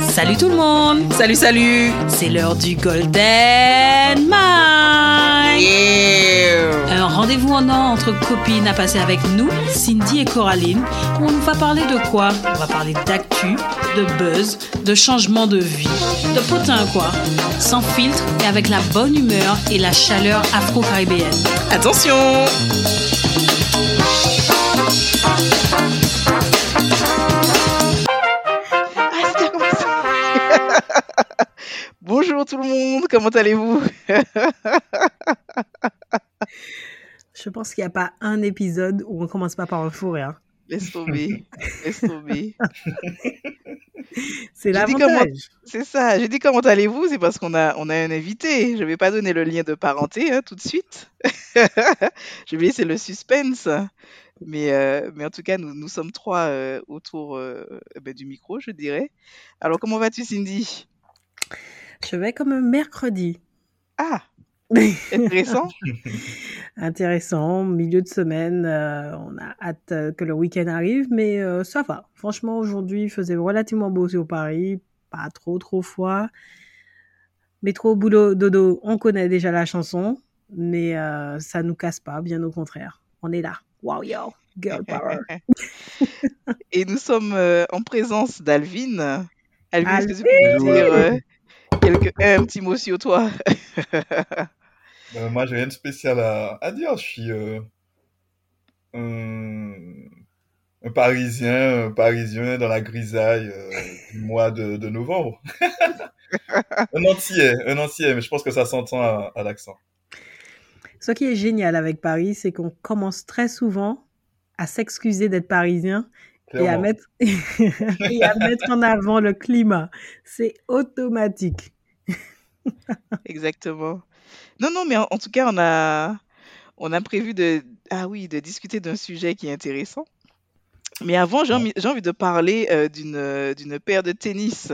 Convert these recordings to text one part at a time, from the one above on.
Salut tout le monde. Salut, salut. C'est l'heure du Golden Mind. Un rendez-vous en or entre copines à passer avec nous, Cindy et Coraline, où on va parler de quoi? On va parler d'actu, de buzz, de changement de vie, de potin quoi Sans filtre et avec la bonne humeur et la chaleur afro-caribéenne. Attention Ah. Bonjour tout le monde, comment allez-vous? Je pense qu'il n'y a pas un épisode où on commence pas par un fou rire. Laisse tomber, laisse tomber. C'est l'avantage. C'est ça, j'ai dit comment allez-vous, c'est parce qu'on a, on a un invité. Je vais pas donner le lien de parenté hein, tout de suite. Je vais laisser le suspense. Mais, euh, mais en tout cas, nous, nous sommes trois euh, autour euh, ben, du micro, je dirais. Alors, comment vas-tu, Cindy? Je vais comme un mercredi. Ah, intéressant. Intéressant, milieu de semaine, euh, on a hâte euh, que le week-end arrive, mais euh, ça va. Franchement, aujourd'hui, il faisait relativement beau sur Paris, pas trop trop froid. Métro, boulot, dodo, on connaît déjà la chanson, mais euh, ça nous casse pas, bien au contraire. On est là. Wow, yo, girl power. Et nous sommes euh, en présence d'Alvin. Alvin, est-ce que tu Alvin peux nous dire euh, quelque- un petit mot sur toi? Euh, moi, j'ai rien de spécial à, à dire. Je suis euh, un, un Parisien, un Parisien dans la grisaille euh, du mois de, de novembre. un entier, un entier, mais je pense que ça s'entend à, à l'accent. Ce qui est génial avec Paris, c'est qu'on commence très souvent à s'excuser d'être parisien et à, Clairement. mettre et à mettre en avant le climat. C'est automatique. Exactement. Non, non, mais en, en tout cas, on a, on a prévu de, ah oui, de discuter d'un sujet qui est intéressant. Mais avant, j'ai envie, j'ai envie de parler euh, d'une, euh, d'une paire de tennis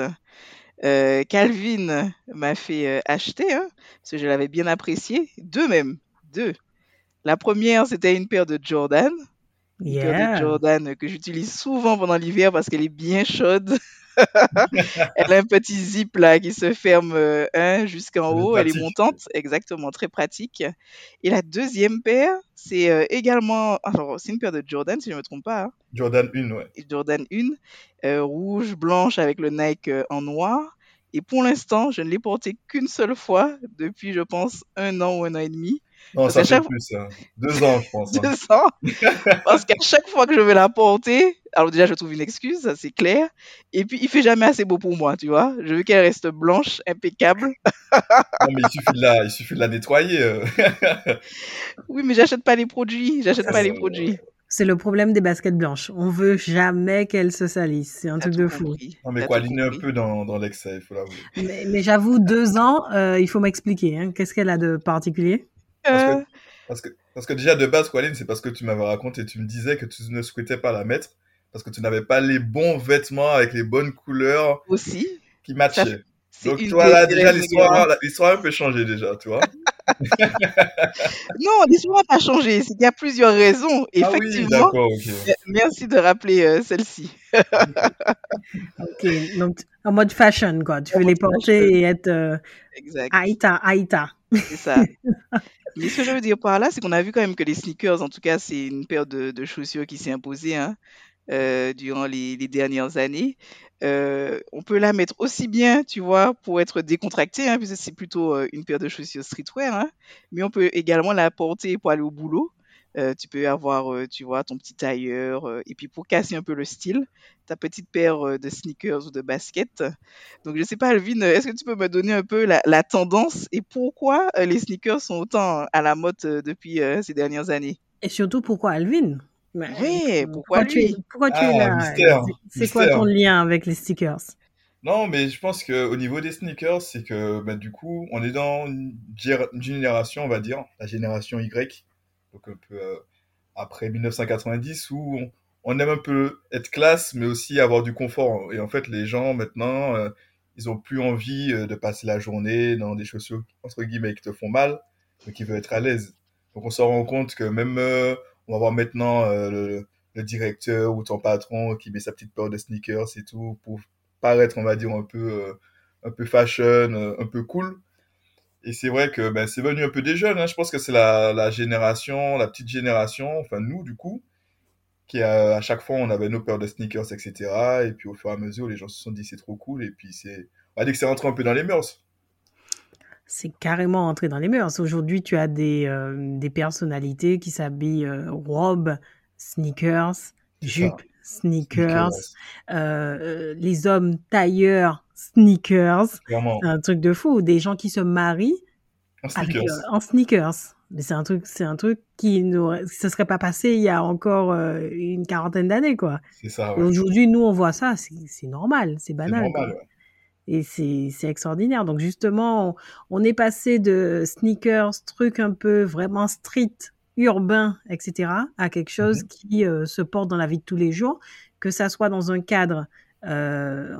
euh, qu'Alvin m'a fait euh, acheter, hein, parce que je l'avais bien apprécié. Deux même, deux. La première, c'était une paire de Jordan. Une paire de. Jordan que j'utilise souvent pendant l'hiver parce qu'elle est bien chaude. Elle a un petit zip là qui se ferme hein, jusqu'en haut. Elle est montante, exactement, très pratique. Et la deuxième paire, c'est euh, également, alors c'est une paire de Jordan si je ne me trompe pas, hein. Jordan 1, ouais. Jordan 1, euh, rouge, blanche avec le Nike euh, en noir. Et pour l'instant, je ne l'ai portée qu'une seule fois depuis, je pense, un an ou un an et demi. Non, ça fait chaque plus, hein. deux ans, je pense. hein. deux ans? Parce qu'à chaque fois que je vais la porter, alors déjà, je trouve une excuse, ça c'est clair. Et puis, il fait jamais assez beau pour moi, tu vois. Je veux qu'elle reste blanche, impeccable. Non, mais il suffit de la, il suffit de la nettoyer. euh. Oui, mais j'achète pas les produits. J'achète pas les c'est- produits. C'est le problème des baskets blanches. On veut jamais qu'elles se salissent. C'est un truc de fou. compris. Non, mais quoi, aligner un peu dans, dans l'excès, il faut l'avouer. Mais, mais j'avoue, deux ans, euh, il faut m'expliquer. hein. Qu'est-ce qu'elle a de particulier? Parce Euh, que, parce que, parce que déjà, de base, Qualine, c'est parce que tu m'avais raconté, tu me disais que tu ne souhaitais pas la mettre parce que tu n'avais pas les bons vêtements avec les bonnes couleurs aussi, qui matchaient. Donc, toi, là, déjà, l'histoire, l'histoire a un peu changé, déjà, tu vois. Non, l'histoire n'a pas changé. Qu'il y a plusieurs raisons. Ah oui, Effectivement, euh, merci de rappeler euh, celle-ci. Ok, donc en mode fashion, quoi. Tu En veux les porter fashion. et être euh, Exact. Aïta, Aïta. C'est ça. Mais ce que je veux dire par là, c'est qu'on a vu quand même que les sneakers, en tout cas, c'est une paire de, chaussures qui s'est imposée hein, euh, durant les, les dernières années. Euh, on peut la mettre aussi bien, tu vois, pour être décontracté, hein, puisque c'est plutôt euh, une paire de chaussures streetwear, hein, mais on peut également la porter pour aller au boulot. Euh, tu peux avoir, euh, tu vois, ton petit tailleur, euh, et puis pour casser un peu le style, ta petite paire euh, de sneakers ou de baskets. Donc, je sais pas, Alvin, est-ce que tu peux me donner un peu la, la tendance et pourquoi euh, les sneakers sont autant à la mode euh, depuis euh, ces dernières années? Et surtout, pourquoi Alvin? Mais, euh, pourquoi tu es, pourquoi tu Ah, es là? mystère, C'est- quoi ton lien avec les stickers Non, mais je pense qu'au niveau des sneakers, c'est que bah, du coup, on est dans une, une génération, on va dire, la génération Y, donc un peu euh, après 1990, où on, aime un peu être classe, mais aussi avoir du confort. Et en fait, les gens maintenant, euh, ils ont plus envie de passer la journée dans des chaussures entre guillemets qui te font mal, donc ils veulent être à l'aise. Donc on se rend compte que même on va voir maintenant le, le, directeur ou ton patron qui met sa petite paire de sneakers et tout pour paraître, on va dire, un peu, un peu fashion, un peu cool. Et c'est vrai que ben, c'est venu un peu des jeunes. Hein. Je pense que c'est la, la, génération, la petite génération, enfin nous du coup, qui à chaque fois on avait nos paires de sneakers, etc. Et puis au fur et à mesure, les gens se sont dit c'est trop cool. Et puis c'est, on va dire que c'est rentré un peu dans les mœurs. C'est carrément entré dans les mœurs. Aujourd'hui, tu as des, euh, des personnalités qui s'habillent euh, robes, sneakers, jupes, sneakers, euh, les hommes tailleurs, sneakers. C'est un truc de fou. Des gens qui se marient en sneakers. en sneakers. Mais c'est un truc, c'est un truc qui ne se serait pas passé il y a encore une quarantaine d'années, quoi. C'est ça. Aujourd'hui, nous, on voit ça, c'est normal, c'est banal. Normal, ouais. Et c'est extraordinaire. Donc justement, on, est passé de sneakers, trucs un peu vraiment street, urbain, etc., à quelque chose mmh qui euh, se porte dans la vie de tous les jours, que ça soit dans un cadre, euh,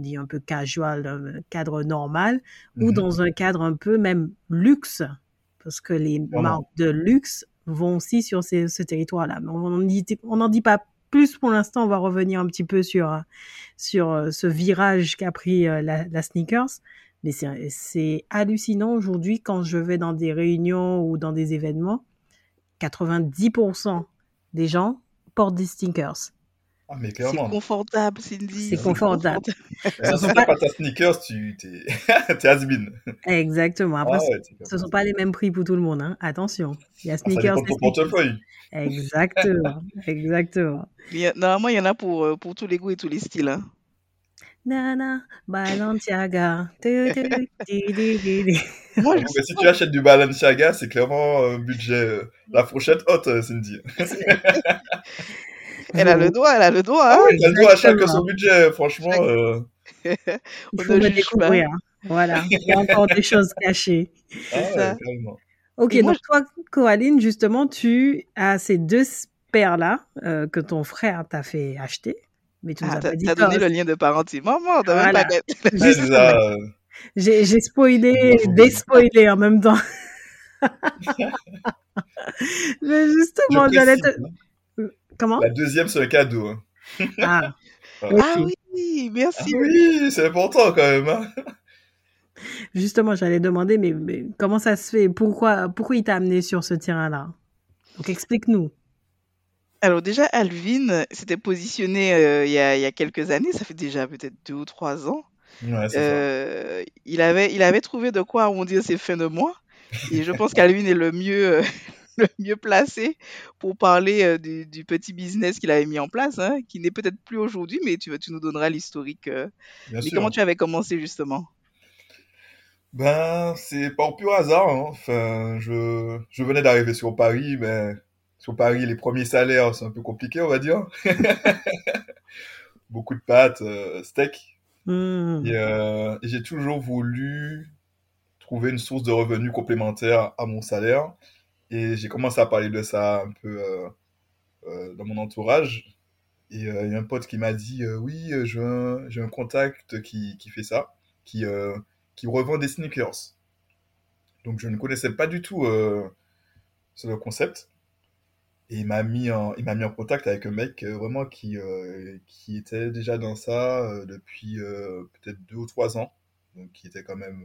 on, dit un peu casual, un cadre normal, ou mmh dans un cadre un peu même luxe, parce que les marques de luxe vont aussi sur ces, ce territoire-là. Mais on n'en dit pas plus pour l'instant, on va revenir un petit peu sur, sur euh, ce virage qu'a pris euh, la, la sneakers. Mais c'est hallucinant aujourd'hui quand je vais dans des réunions ou dans des événements, 90% des gens portent des sneakers. Ah, mais C'est confortable, Cindy. C'est confortable. Ce sont pas... ta sneakers, tu t'es has been. Exactement. Après, ah ce ne sont pas les mêmes prix pour tout le monde. Hein. Attention. Il y a ah, sneakers. Ah, pour portefeuille. Exactement. Exactement. normalement, il y en a pour, euh, pour tous les goûts et tous les styles. Hein. Nana, Balenciaga. Moi, je... si tu achètes du Balenciaga, c'est clairement un budget, euh, la fourchette haute, euh, Cindy. Elle a le droit, elle a le droit. Hein. elle a le droit à chacun son budget, franchement. Euh... Il faut me découvrir. Voilà, il y a encore des choses cachées. Ah, ouais, ok, donc toi, Coraline, justement, tu as ces deux paires-là euh, que ton frère t'a fait acheter. Mais tu nous ah, as pas dit. T'as donné le lien de parenté. Maman, t'as voilà. même pas J'ai spoilé, déspoilé en même temps. Mais justement, j'allais te... Comment? La deuxième, c'est un cadeau. Hein. Ah. ah oui, merci. Ah oui, c'est important quand même. Hein. Justement, j'allais demander, mais, comment ça se fait? Pourquoi, pourquoi il t'a amené sur ce terrain-là? Donc explique-nous. Alors déjà, Alvin s'était positionné euh, il, y a, il, y a, quelques années, ça fait déjà peut-être deux ou trois ans. Ouais, euh, il, avait, il avait trouvé de quoi arrondir ses fins de mois. Et je pense qu'Alvin est le mieux, euh, le mieux placé pour parler euh, du, du, petit business qu'il avait mis en place, hein, qui n'est peut-être plus aujourd'hui, mais tu, tu nous donneras l'historique. Euh. mais sûr. comment tu avais commencé justement? Ben, c'est par pur hasard. Hein. Enfin, je, je venais d'arriver sur Paris, mais sur Paris, les premiers salaires, c'est un peu compliqué, on va dire. Beaucoup de pâtes, euh, steak. Mmh. Et, euh, et j'ai toujours voulu trouver une source de revenus complémentaire à mon salaire. Et j'ai commencé à parler de ça un peu euh, euh, dans mon entourage. Et euh, il y a un pote qui m'a dit Oui, j'ai un, un, contact qui, qui, fait ça, qui, qui revend des sneakers. Donc je ne connaissais pas du tout ce concept. Et il m'a mis, en, mis en contact avec un mec vraiment qui, qui était déjà dans ça depuis peut-être deux ou trois ans. Donc qui était quand même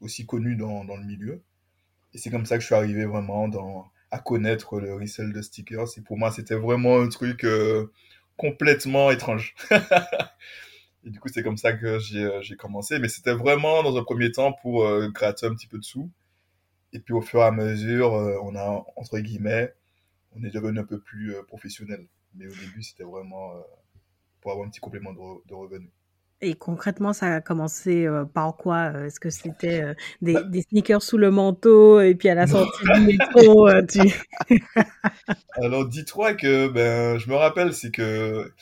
aussi connu dans, dans le milieu. Et c'est comme ça que je suis arrivé vraiment dans, à connaître le resell de stickers. Et pour moi, c'était vraiment un truc euh, complètement étrange. et du coup, c'est comme ça que j'ai euh, commencé. Mais c'était vraiment dans un premier temps pour euh, gratter un petit peu de sous. Et puis au fur et à mesure, euh, on a, entre guillemets, on est devenu un peu plus euh, professionnel. Mais au début, c'était vraiment pour avoir un petit complément de, de revenus. Et concrètement, ça a commencé euh, par quoi euh, Est-ce que c'était euh, des, bah des, sneakers sous le manteau et puis à la sortie du métro tu... Alors dis-toi que ben je me rappelle c'est que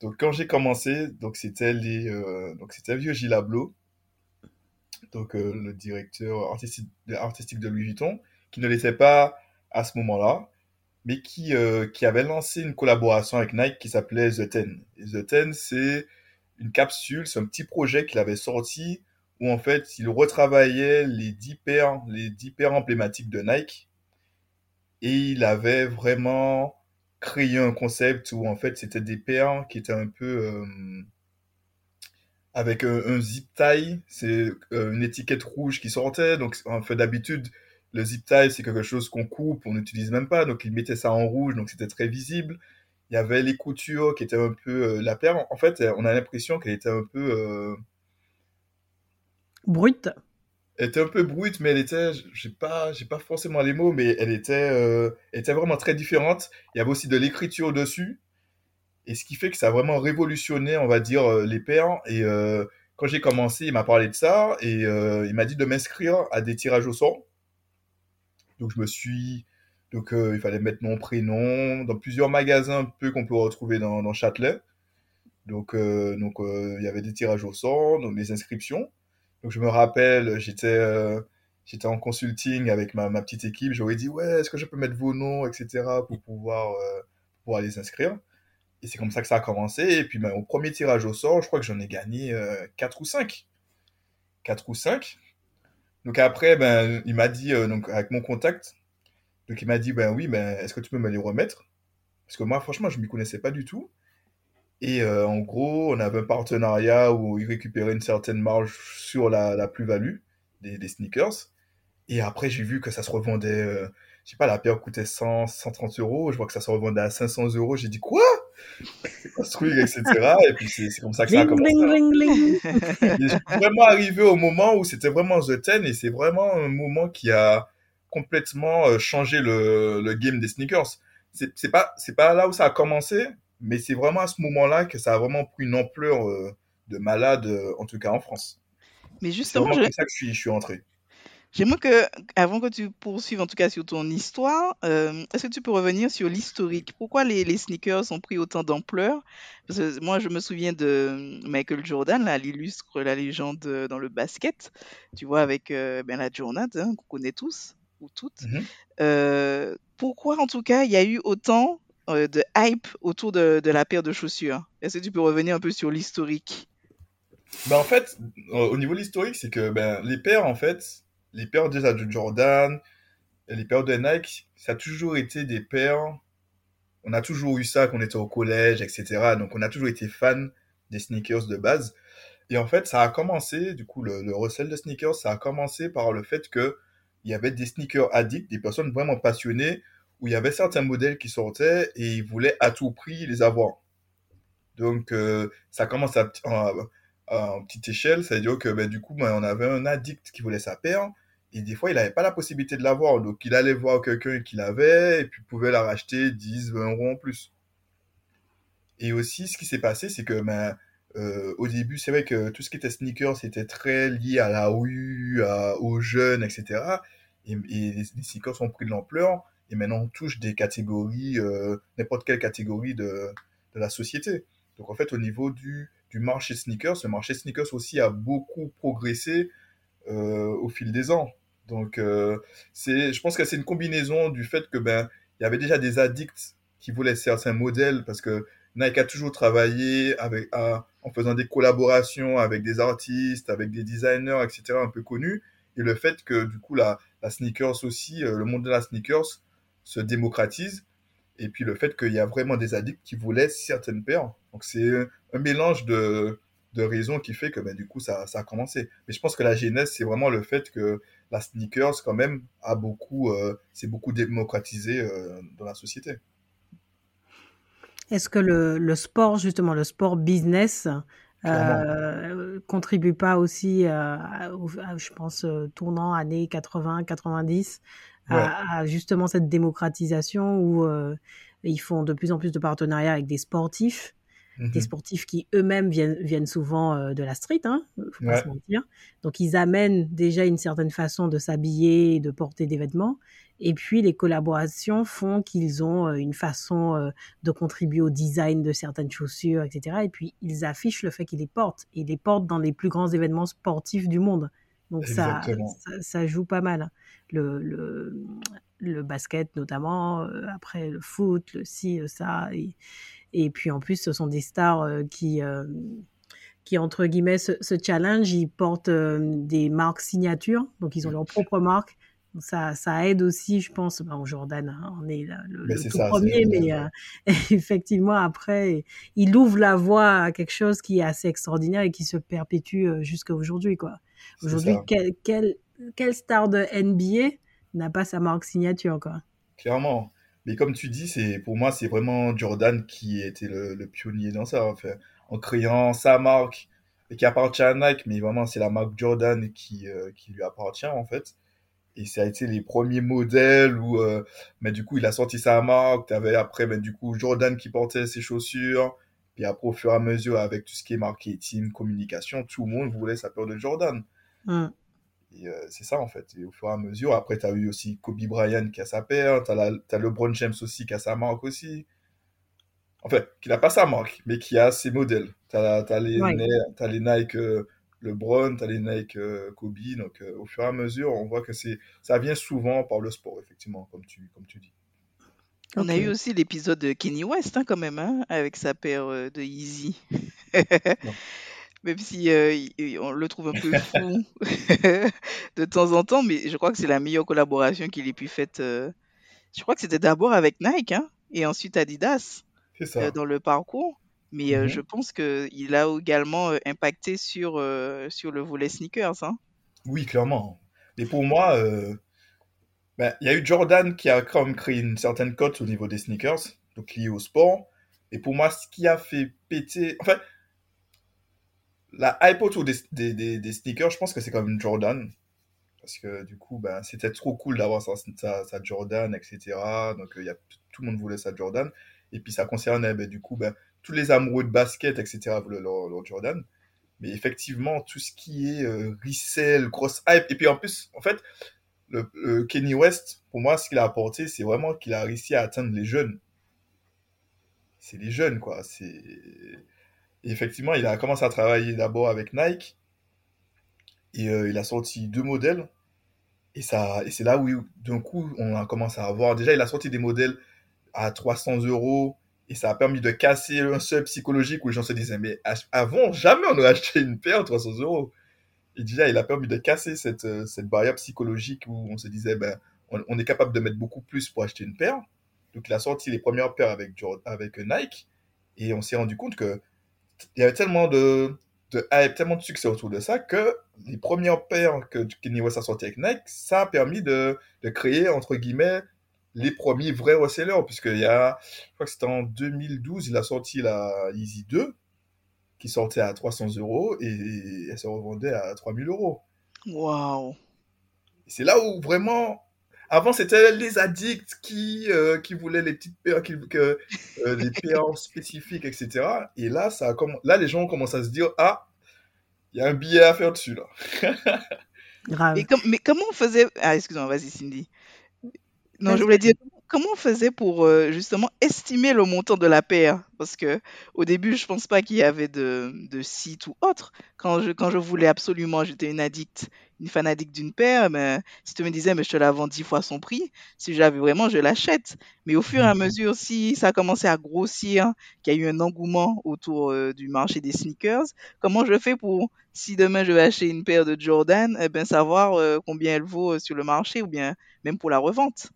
donc quand j'ai commencé donc c'était les donc c'était vieux Gilles Ablo donc le directeur artistique, artistique de Louis Vuitton qui ne l'était pas à ce moment-là mais qui qui avait lancé une collaboration avec Nike qui s'appelait The Ten. Et The Ten c'est une capsule, c'est un petit projet qu'il avait sorti où en fait il retravaillait les 10 paires, les 10 paires emblématiques de Nike et il avait vraiment créé un concept où en fait c'était des paires qui étaient un peu euh, avec un, zip tie, c'est euh, une étiquette rouge qui sortait. Donc en fait d'habitude le zip tie c'est quelque chose qu'on coupe, on n'utilise même pas. Donc il mettait ça en rouge, donc c'était très visible. Il y avait les coutures qui étaient un peu euh, la paire. En fait, on a l'impression qu'elle était un peu brute elle était un peu brute, mais elle était, j'ai pas, j'ai pas forcément les mots, mais elle était, euh, était vraiment très différente. Il y avait aussi de l'écriture dessus, et ce qui fait que ça a vraiment révolutionné, on va dire, euh, les paires. Et euh, quand j'ai commencé, il m'a parlé de ça, et il m'a dit de m'inscrire à des tirages au sort. Donc je me suis, donc il fallait mettre mon prénom dans plusieurs magasins peu qu'on peut retrouver dans, dans Châtelet. Donc, donc il y avait des tirages au sort, donc des inscriptions. Donc je me rappelle, j'étais euh, en consulting avec ma, ma petite équipe. J'aurais dit ouais, est-ce que je peux mettre vos noms, etc. pour pouvoir euh, pour aller s'inscrire. Et c'est comme ça que ça a commencé. Et puis ben, au premier tirage au sort, je crois que j'en ai gagné euh, 4 ou 5. 4 ou 5. Donc après, ben, il m'a dit, euh, donc avec mon contact, donc il m'a dit, ben oui, ben, est-ce que tu peux me les remettre? Parce que moi, franchement, je ne m'y connaissais pas du tout. Et euh, en gros, on avait un partenariat où ils récupéraient une certaine marge sur la, la plus-value des, des, sneakers. Et après, j'ai vu que ça se revendait, euh, je sais pas, la paire coûtait 100, 130 euros. Je vois que ça se revendait à 500 euros. J'ai dit quoi? C'est quoi ce truc, etc. Et puis c'est comme ça que ça a commencé. je suis vraiment arrivé au moment où c'était vraiment The Ten et c'est vraiment un moment qui a complètement euh, changé le, le game des sneakers. C'est pas, c'est pas là où ça a commencé, mais c'est vraiment à ce moment-là que ça a vraiment pris une ampleur euh, de malade, euh, en tout cas en France. Mais justement, c'est je... comme ça que je suis, je suis entré. J'aimerais que, avant que tu poursuives en tout cas sur ton histoire, euh, est-ce que tu peux revenir sur l'historique? Pourquoi les, les, sneakers ont pris autant d'ampleur? Parce que moi, je me souviens de Michael Jordan, là, l'illustre, la légende dans le basket, tu vois, avec ben, la Jordan, hein, qu'on connaît tous ou toutes. Mm -hmm. euh, pourquoi, en tout cas, il y a eu autant euh, de hype autour de, de, la paire de chaussures? Est-ce que tu peux revenir un peu sur l'historique? Ben, En fait, au niveau de l'historique, c'est que ben, les paires, en fait, les paires déjà de Jordan, les paires de Nike, ça a toujours été des paires. On a toujours eu ça quand on était au collège, etc. Donc on a toujours été fan des sneakers de base. Et en fait, ça a commencé, du coup, le, le recel de sneakers, ça a commencé par le fait que il y avait des sneakers addicts, des personnes vraiment passionnées où il y avait certains modèles qui sortaient et ils voulaient à tout prix les avoir. Donc, euh, ça commence à, petite échelle, c'est-à-dire que ben, du coup, ben, on avait un addict qui voulait sa paire et des fois, il n'avait pas la possibilité de l'avoir. Donc, il allait voir quelqu'un qui l'avait et puis pouvait la racheter 10, 20 euros en plus. Et aussi, ce qui s'est passé, c'est que ben, euh, au début, c'est vrai que tout ce qui était sneakers, c'était très lié à la rue, à, aux jeunes, etc. Et, les, sneakers ont pris de l'ampleur et maintenant on touche des catégories, euh, n'importe quelle catégorie de, de, la société. Donc en fait, au niveau du, du marché sneakers, le marché sneakers aussi a beaucoup progressé euh, au fil des ans. Donc euh, je pense que c'est une combinaison du fait que ben il y avait déjà des addicts qui voulaient certains modèles parce que Nike a toujours travaillé avec, en faisant des collaborations avec des artistes, avec des designers, etc. un peu connus. Et le fait que du coup la, sneakers aussi, le monde de la sneakers se démocratise. Et puis le fait qu'il y a vraiment des addicts qui voulaient certaines paires. Donc c'est un mélange de, de raisons qui fait que ben, du coup ça, ça, a commencé. Mais je pense que la genèse, c'est vraiment le fait que la sneakers quand même a beaucoup, euh, c'est beaucoup démocratisé euh, dans la société. Est-ce que le, le, sport, justement, le sport business, euh, contribue pas aussi, à, à, je pense, tournant années 80, 90, ouais. à, à, justement cette démocratisation où euh, ils font de plus en plus de partenariats avec des sportifs, mmh. des sportifs qui eux-mêmes viennent, viennent souvent euh, de la street, hein, faut ouais. pas se mentir. Donc ils amènent déjà une certaine façon de s'habiller de porter des vêtements. Et puis les collaborations font qu'ils ont euh, une façon euh, de contribuer au design de certaines chaussures, etc. Et puis ils affichent le fait qu'ils les portent. Et ils les portent dans les plus grands événements sportifs du monde. Donc ça, ça, ça, joue pas mal. Le, le, le basket notamment, euh, après le foot, le ci, le ça. Et, et, puis en plus, ce sont des stars qui, qui entre guillemets se, challenge, ils portent des marques signatures, donc ils ont leur propre marque. Ça, ça aide aussi, je pense, ben, Jordan, hein, on est le, tout premier, mais euh, effectivement, après, il ouvre la voie à quelque chose qui est assez extraordinaire et qui se perpétue euh, jusqu'à aujourd'hui. Aujourd'hui, quel, quel, quel, star de NBA n'a pas sa marque signature quoi? Clairement. Mais comme tu dis, c'est pour moi, c'est vraiment Jordan qui était le, le pionnier dans ça. En créant sa marque et qui appartient à Nike, mais vraiment c'est la marque Jordan qui, euh, qui lui appartient en fait. Et ça a été les premiers modèles où, euh, mais du coup, il a sorti sa marque. Tu avais après, mais du coup, Jordan qui portait ses chaussures. Puis après, au fur et à mesure, avec tout ce qui est marketing, communication, tout le monde voulait sa paire de Jordan. Mm. Et euh, c'est ça, en fait. Et au fur et à mesure, après, tu as eu aussi Kobe Bryant qui a sa paire. Tu as, LeBron James aussi qui a sa marque aussi enfin, qui n'a pas sa marque, mais qui a ses modèles. Tu as, les, les Nike euh, LeBron, tu as les Nike euh, Kobe. Donc, euh, au fur et à mesure, on voit que c'est ça vient souvent par le sport, effectivement, comme tu, comme tu dis. On a eu aussi l'épisode de Kenny West, hein, quand même, hein, avec sa paire de Yeezy. même si on le trouve un peu fou de temps en temps, mais je crois que c'est la meilleure collaboration qu'il ait pu faite. je crois que c'était d'abord avec Nike, hein, et ensuite Adidas. Euh, dans le parcours. Mais euh, je mhm. pense qu'il a également euh, impacté sur, sur le volet sneakers. Hein. Oui, clairement. Mais pour moi, ben, il y a eu Jordan qui a quand même créé une certaine cote au niveau des sneakers, donc lié au sport. Et pour moi, ce qui a fait péter. Enfin, la hype autour des, des, des, sneakers, je pense que c'est quand même Jordan. Parce que du coup, ben, c'était trop cool d'avoir sa, sa, Jordan, etc. Donc, y a, tout le monde voulait sa Jordan. Et puis ça concernait ben, du coup ben, tous les amoureux de basket, etc. leur, Jordan. Mais effectivement, tout ce qui est euh, grosse hype. Et puis en plus, en fait, le, Kenny West, pour moi, ce qu'il a apporté, c'est vraiment qu'il a réussi à atteindre les jeunes. C'est les jeunes, quoi. C'est... effectivement, il a commencé à travailler d'abord avec Nike. Et euh, il a sorti deux modèles. Et, et c'est là où, d'un coup, on a commencé à avoir. Déjà, il a sorti des modèles à 300 euros et ça a permis de casser un seuil psychologique où les gens se disaient mais avant jamais on aurait acheté une paire à 300 euros. Et déjà il a permis de casser cette, euh, cette barrière psychologique où on se disait ben on, est capable de mettre beaucoup plus pour acheter une paire. Donc il a sorti les premières paires avec avec Nike. Et on s'est rendu compte que il y avait tellement de hype, tellement de succès autour de ça que les premières paires que Kenny West a sorti avec Nike, ça a permis de, de créer, entre guillemets, les premiers vrais resellers, puisqu'il y a, je crois que c'était en 2012, il a sorti la Easy 2, qui sortait à 300 euros et elle se revendait à 3000 euros. Waouh! C'est là où vraiment, avant c'était les addicts qui, euh, qui voulaient les petites paires, qui, que, euh, les paires spécifiques, etc. Et là, ça a là, les gens commencent à se dire, ah, il y a un billet à faire dessus, là. Grave. mais comment on faisait... Ah, excuse-moi, vas-y, Cindy. Non, je voulais dire, comment on faisait pour euh, justement estimer le montant de la paire? Parce que au début, je pense pas qu'il y avait de, de site ou autre. Quand je, quand je voulais absolument, j'étais une addict, une fan addict d'une paire, mais si tu me disais, mais je te la vends dix fois son prix, si j'avais vraiment, je l'achète. Mais au fur et à mesure, si ça a commencé à grossir, qu'il y a eu un engouement autour euh, du marché des sneakers, comment je fais pour, si demain je vais acheter une paire de Jordan, eh ben, savoir euh, combien elle vaut sur le marché ou bien même pour la revente?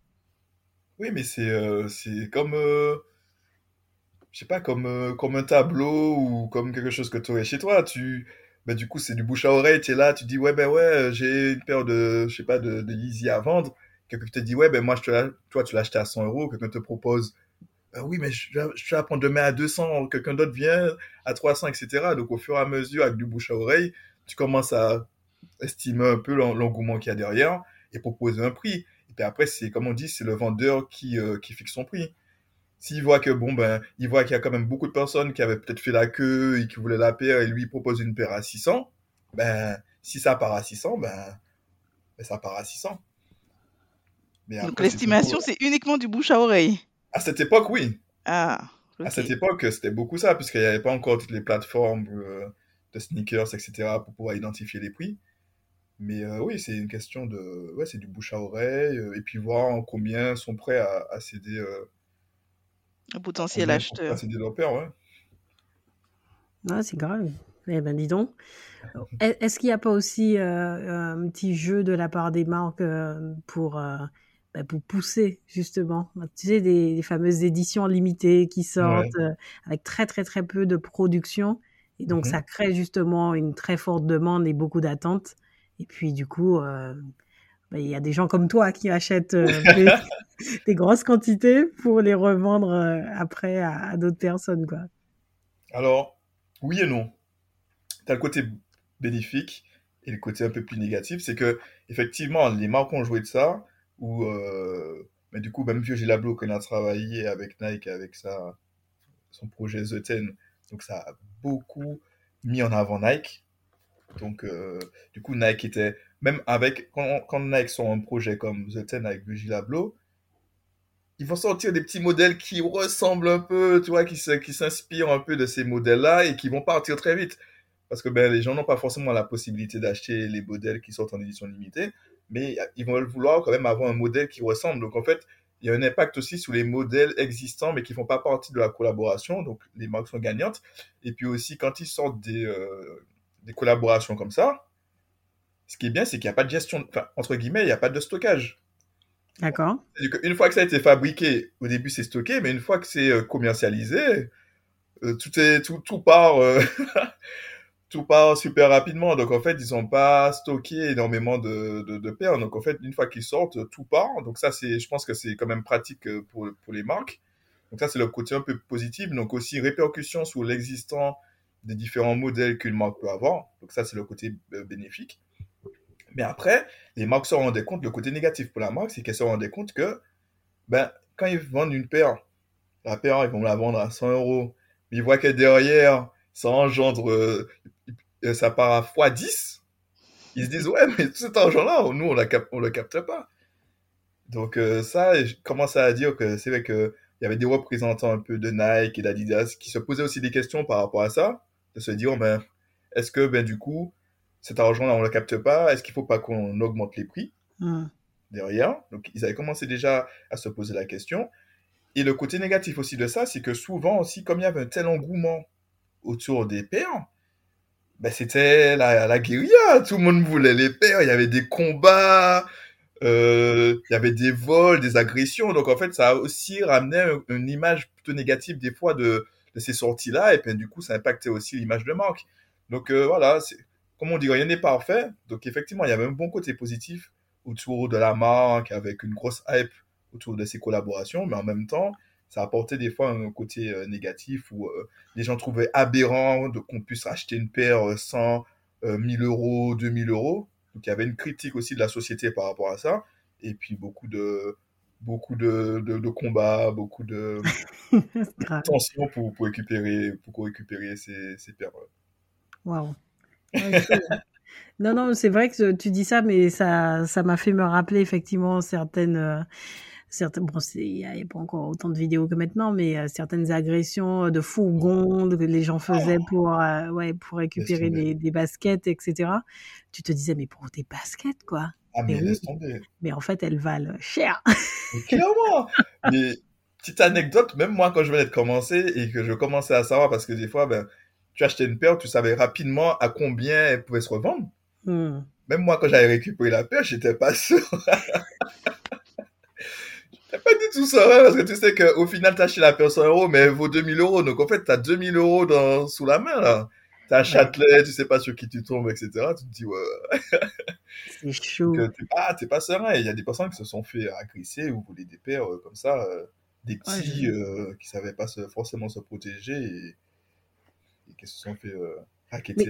Oui, mais c'est euh, comme, euh, je sais pas, comme, euh, comme un tableau ou comme quelque chose que tu aurais chez toi. Tu, ben, du coup, c'est du bouche à oreille. Tu es là, tu dis, ouais, ben ouais, j'ai une paire de, je sais pas, de, à vendre. Quelqu'un te dit, ouais, ben moi, je te toi, tu l'as acheté à 100 euros. Quelqu'un te propose, ben oui, mais je, je te demain à 200. Quelqu'un d'autre vient à 300, etc. Donc, au fur et à mesure, avec du bouche à oreille, tu commences à estimer un peu l'engouement qu'il y a derrière et proposer un prix. Et puis après, c'est comme on dit, c'est le vendeur qui, euh, qui fixe son prix. S'il voit que bon ben, il voit qu'il y a quand même beaucoup de personnes qui avaient peut-être fait la queue et qui voulaient la paire et lui propose une paire à 600, ben si ça part à 600, ben, ben ça part à 600. Donc l'estimation, c'est uniquement du bouche à oreille. À cette époque, oui. Ah. À cette époque, c'était beaucoup ça, puisqu'il n'y avait pas encore toutes les plateformes euh, de sneakers, etc., pour pouvoir identifier les prix. Mais euh, oui, c'est une question de. Ouais, c'est du bouche à oreille, euh, et puis voir combien sont prêts à, à céder. Euh, un potentiel acheteur. À céder leur père, ouais. Non, c'est grave. Eh ben, dis donc. Est-ce qu'il n'y a pas aussi euh, un petit jeu de la part des marques euh, pour, euh, bah, pour pousser justement? Tu sais, des, des fameuses éditions limitées qui sortent Ouais. euh, avec très très très peu de production. Et donc Mhm. ça crée justement une très forte demande et beaucoup d'attentes. Et puis du coup, euh, bah, il y a des gens comme toi qui achètent euh, des, des grosses quantités pour les revendre euh, après à, à d'autres personnes, quoi. Alors, oui et non. Tu as le côté bénéfique et le côté un peu plus négatif. C'est que, effectivement, les marques ont joué de ça, ou, euh, mais du coup, même Vieux il a travaillé avec Nike, avec sa, son projet The Ten, donc ça a beaucoup mis en avant Nike. Donc, euh, du coup, Nike était, même avec, quand, Nike sort un projet comme The Ten avec Virgil Abloh, ils vont sortir des petits modèles qui ressemblent un peu, tu vois, qui qui s'inspirent un peu de ces modèles-là et qui vont partir très vite. Parce que ben, les gens n'ont pas forcément la possibilité d'acheter les modèles qui sortent en édition limitée, mais ils vont vouloir quand même avoir un modèle qui ressemble. Donc, en fait, il y a un impact aussi sur les modèles existants, mais qui font pas partie de la collaboration. Donc, les marques sont gagnantes. Et puis aussi, quand ils sortent des, euh, des collaborations comme ça, ce qui est bien, c'est qu'il n'y a pas de gestion, enfin, entre guillemets, il n'y a pas de stockage. D'accord qu'une fois que ça a été fabriqué, au début c'est stocké, mais une fois que c'est euh, commercialisé, euh, tout, est, tout, tout, part, euh, tout part super rapidement. Donc en fait, ils n'ont pas stocké énormément de, de, de paires. Donc en fait, une fois qu'ils sortent, tout part. Donc ça, c'est, je pense que c'est quand même pratique pour, pour les marques. Donc ça, c'est le côté un peu positif. Donc aussi répercussion sur l'existant des différents modèles qu'une marque peut avoir. Donc ça, c'est le côté euh, bénéfique. Mais après, les marques se rendaient compte, le côté négatif pour la marque, c'est qu'elles se rendaient compte que ben, quand ils vendent une paire, la paire, ils vont la vendre à 100 euros, mais ils voient que derrière, ça engendre, euh, ça part à x10, ils se disent, ouais, mais tout cet argent-là, nous, on ne le capte pas. Donc euh, ça, je commence à dire que c'est vrai qu'il y avait des représentants un peu de Nike et d'Adidas qui se posaient aussi des questions par rapport à ça, de se dire, ben, est-ce que, ben, du coup, cet argent-là, on ne le capte pas, est-ce qu'il ne faut pas qu'on augmente les prix Hmm. derrière? Donc, ils avaient commencé déjà à se poser la question. Et le côté négatif aussi de ça, c'est que souvent aussi, comme il y avait un tel engouement autour des paires, ben, c'était la, la guérilla. Tout le monde voulait les paires. Il y avait des combats, euh, il y avait des vols, des agressions. Donc, en fait, ça a aussi ramené un- une image plutôt négative des fois de, de ces sorties-là. Et puis, du coup, ça impactait aussi l'image de marque. Donc, euh, voilà, comme on dit, rien n'est parfait. Donc, effectivement, il y avait un bon côté positif autour de la marque, avec une grosse hype autour de ces collaborations. Mais en même temps, ça apportait des fois un côté euh, négatif où euh, les gens trouvaient aberrant qu'on puisse acheter une paire 100, euh, 1000 euros, 2000 euros. Donc il y avait une critique aussi de la société par rapport à ça. Et puis beaucoup de, beaucoup de, de, de combats, beaucoup de grave. tensions pour, pour récupérer, pour récupérer ces, ces paires. Waouh. C'est- non, non, c'est vrai que tu dis ça, mais ça, ça m'a fait me rappeler effectivement certaines, euh, certaines, bon, il n'y a, pas encore autant de vidéos que maintenant, mais euh, certaines agressions de fourgons que les gens faisaient pour, euh, ouais, pour récupérer des, des baskets, etc. Tu te disais, mais pour des baskets, quoi. Ah, mais Mais oui. laisse tomber. Mais en fait, elles valent cher. Mais clairement. Mais petite anecdote, même moi quand je venais de commencer et que je commençais à savoir, parce que des fois, ben, tu achetais une paire, tu savais rapidement à combien elle pouvait se revendre. Hmm. Même moi, quand j'avais récupéré la paire, j'étais pas sûr. j'étais pas du tout serein parce que tu sais qu'au final, t'as acheté la paire 100 euros, mais elle vaut 2000 euros. Donc en fait, t'as 2000 euros dans, sous la main là. T'as Châtelet, tu sais pas sur qui tu tombes, etc. Tu te dis, ouais, C'est chaud. que t'es pas, t'es pas serein. Il y a des personnes qui se sont fait agresser ou voler des paires euh, comme ça, euh, des petits Ouais, euh, qui savaient pas se- forcément se protéger et, et qui se sont fait euh,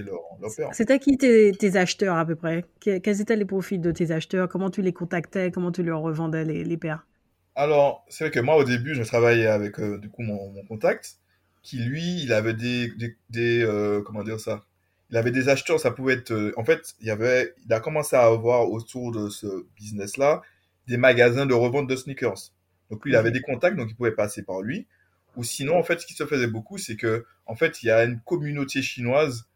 leur, leur paire. C'était qui tes, tes acheteurs à peu près? Que- Quels étaient les profils de tes acheteurs? Comment tu les contactais? Comment tu leur revendais les, les paires? Alors, c'est vrai que moi, au début, je travaillais avec euh, du coup mon, mon contact, qui lui, il avait des, des, des, euh, comment dire ça? Il avait des acheteurs, ça pouvait être. euh, en fait, il y avait, il a commencé à avoir autour de ce business-là des magasins de revente de sneakers. Donc lui, il avait Ok. des contacts, donc il pouvait passer par lui. Ou sinon, en fait, ce qui se faisait beaucoup, c'est que, en fait, il y a une communauté chinoise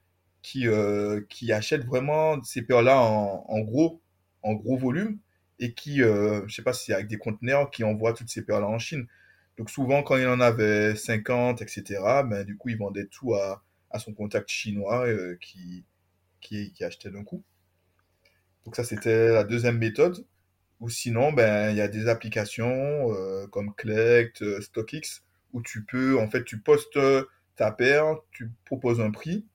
qui, euh, qui achète vraiment ces paires-là en, en gros, en gros volume et qui, euh, je sais pas si c'est avec des conteneurs, qui envoient toutes ces paires-là en Chine. Donc souvent, quand il en avait 50, etc., ben, du coup, ils vendaient tout à, à son contact chinois qui, qui, qui achetait d'un coup. Donc ça, c'était la deuxième méthode. Ou sinon, ben, il y a des applications comme Collect, StockX, où tu peux, en fait, tu postes ta paire, tu proposes un prix.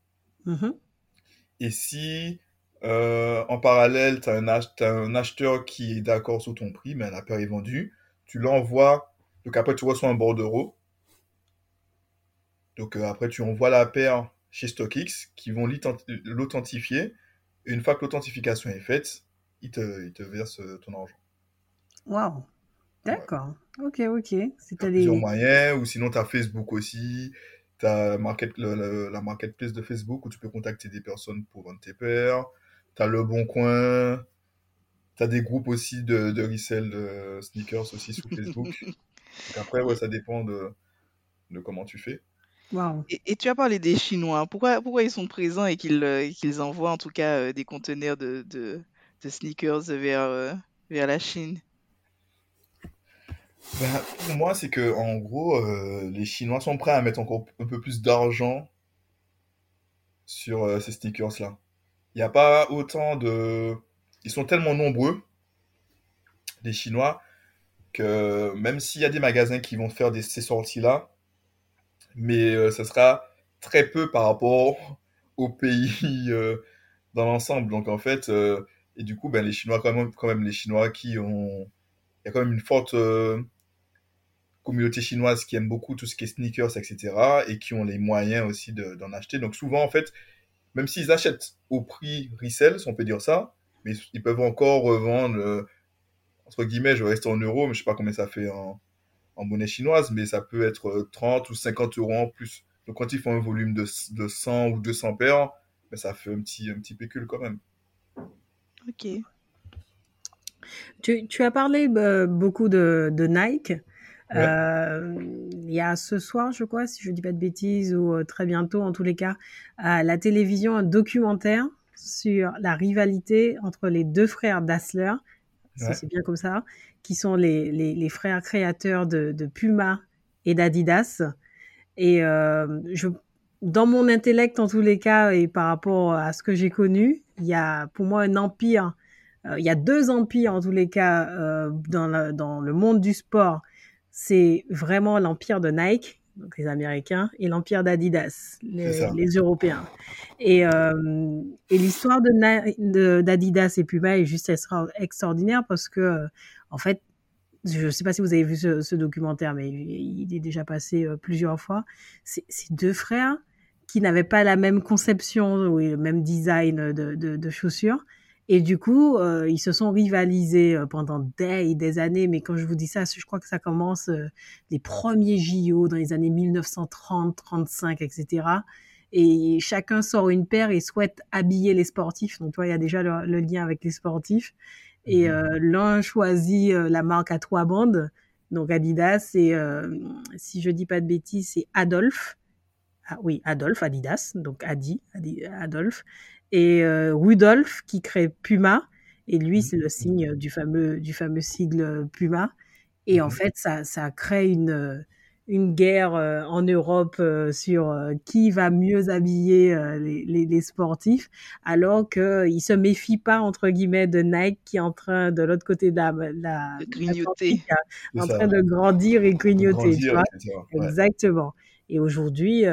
Mhm. Et si euh, en parallèle, tu as, un acheteur qui est d'accord sur ton prix, mais la paire est vendue, tu l'envoies. Donc après, tu reçois un bordereau. Donc euh, après, tu envoies la paire chez StockX qui vont l'authentifier. Et une fois que l'authentification est faite, ils te, ils te versent euh, ton argent. Waouh! D'accord. Ok, ok. C'est plusieurs moyens, ou sinon tu as Facebook aussi. Tu as market, la marketplace de Facebook où tu peux contacter des personnes pour vendre tes paires. Tu as Le Bon Coin. Tu as des groupes aussi de, de resell de sneakers aussi sur Facebook. Donc après, ouais, ça dépend de, de comment tu fais. Wow. Et, et tu as parlé des Chinois. Pourquoi, pourquoi ils sont présents et qu'ils euh, qu'ils envoient en tout cas euh, des conteneurs de, de, de sneakers vers, euh, vers la Chine? Ben, pour moi, c'est que en gros, les Chinois sont prêts à mettre encore un peu plus d'argent sur ces sneakers-là. Il n'y a pas autant de... Ils sont tellement nombreux, les Chinois, que même s'il y a des magasins qui vont faire ces sorties-là, mais euh, ce sera très peu par rapport au pays euh, dans l'ensemble. Donc en fait, euh, et du coup, ben, les Chinois, quand même, quand même, les Chinois qui ont... Il y a quand même une forte communauté chinoise qui aime beaucoup tout ce qui est sneakers, etc. et qui ont les moyens aussi d'en acheter. Donc souvent, en fait, même s'ils achètent au prix resell, si on peut dire ça, mais ils peuvent encore revendre, euh, entre guillemets, je vais rester en euros, mais je sais pas combien ça fait en, en monnaie chinoise, mais ça peut être 30 ou 50 euros en plus. Donc quand ils font un volume de, de 100 ou 200 paires, ben, ça fait un petit, un petit pécule quand même. Ok. Tu, tu as parlé euh, beaucoup de, de Nike. Euh, il y a ce soir, je crois, si je dis pas de bêtises, ou euh, très bientôt, en tous les cas, à la télévision, un documentaire sur la rivalité entre les deux frères Dassler, si c'est bien comme ça, qui sont les, les, les frères créateurs de, de Puma et d'Adidas. Et euh, je, dans mon intellect, en tous les cas, et par rapport à ce que j'ai connu, il y a pour moi un empire. Euh, il y a deux empires, en tous les cas, euh, dans, la, dans le monde du sport c'est vraiment l'empire de Nike, donc les Américains, et l'empire d'Adidas, les, les, Européens. Et, euh, et l'histoire de, d'Adidas et Puma est juste extraordinaire parce que, en fait, je ne sais pas si vous avez vu ce, ce, documentaire, mais il est déjà passé euh, plusieurs fois. C'est deux frères qui n'avaient pas la même conception ou le même design de, de, de chaussures, et du coup, euh, ils se sont rivalisés euh, pendant des, des années. Mais quand je vous dis ça, je crois que ça commence euh, les premiers JO dans les années 1930, 35, etc. Et chacun sort une paire et souhaite habiller les sportifs. Donc, toi, il y a déjà le, lien avec les sportifs. Et mmh. l'un choisit la marque à trois bandes, donc Adidas. Et si je dis pas de bêtises, c'est Adolphe. Ah oui, Adolphe, Adidas, donc Adi, Adi Adolphe et euh, Rudolf qui crée Puma. Et lui, mmh. c'est le signe du fameux, du fameux sigle Puma. Et en mmh. fait, ça, ça crée une, une guerre euh, en Europe euh, sur qui va mieux habiller les, les, les, sportifs, alors qu'ils ne se méfient pas, entre guillemets, de Nike qui est en train, de l'autre côté de la... la de grignoter. en train de grandir et grignoter. tu vois Exactement. Et aujourd'hui,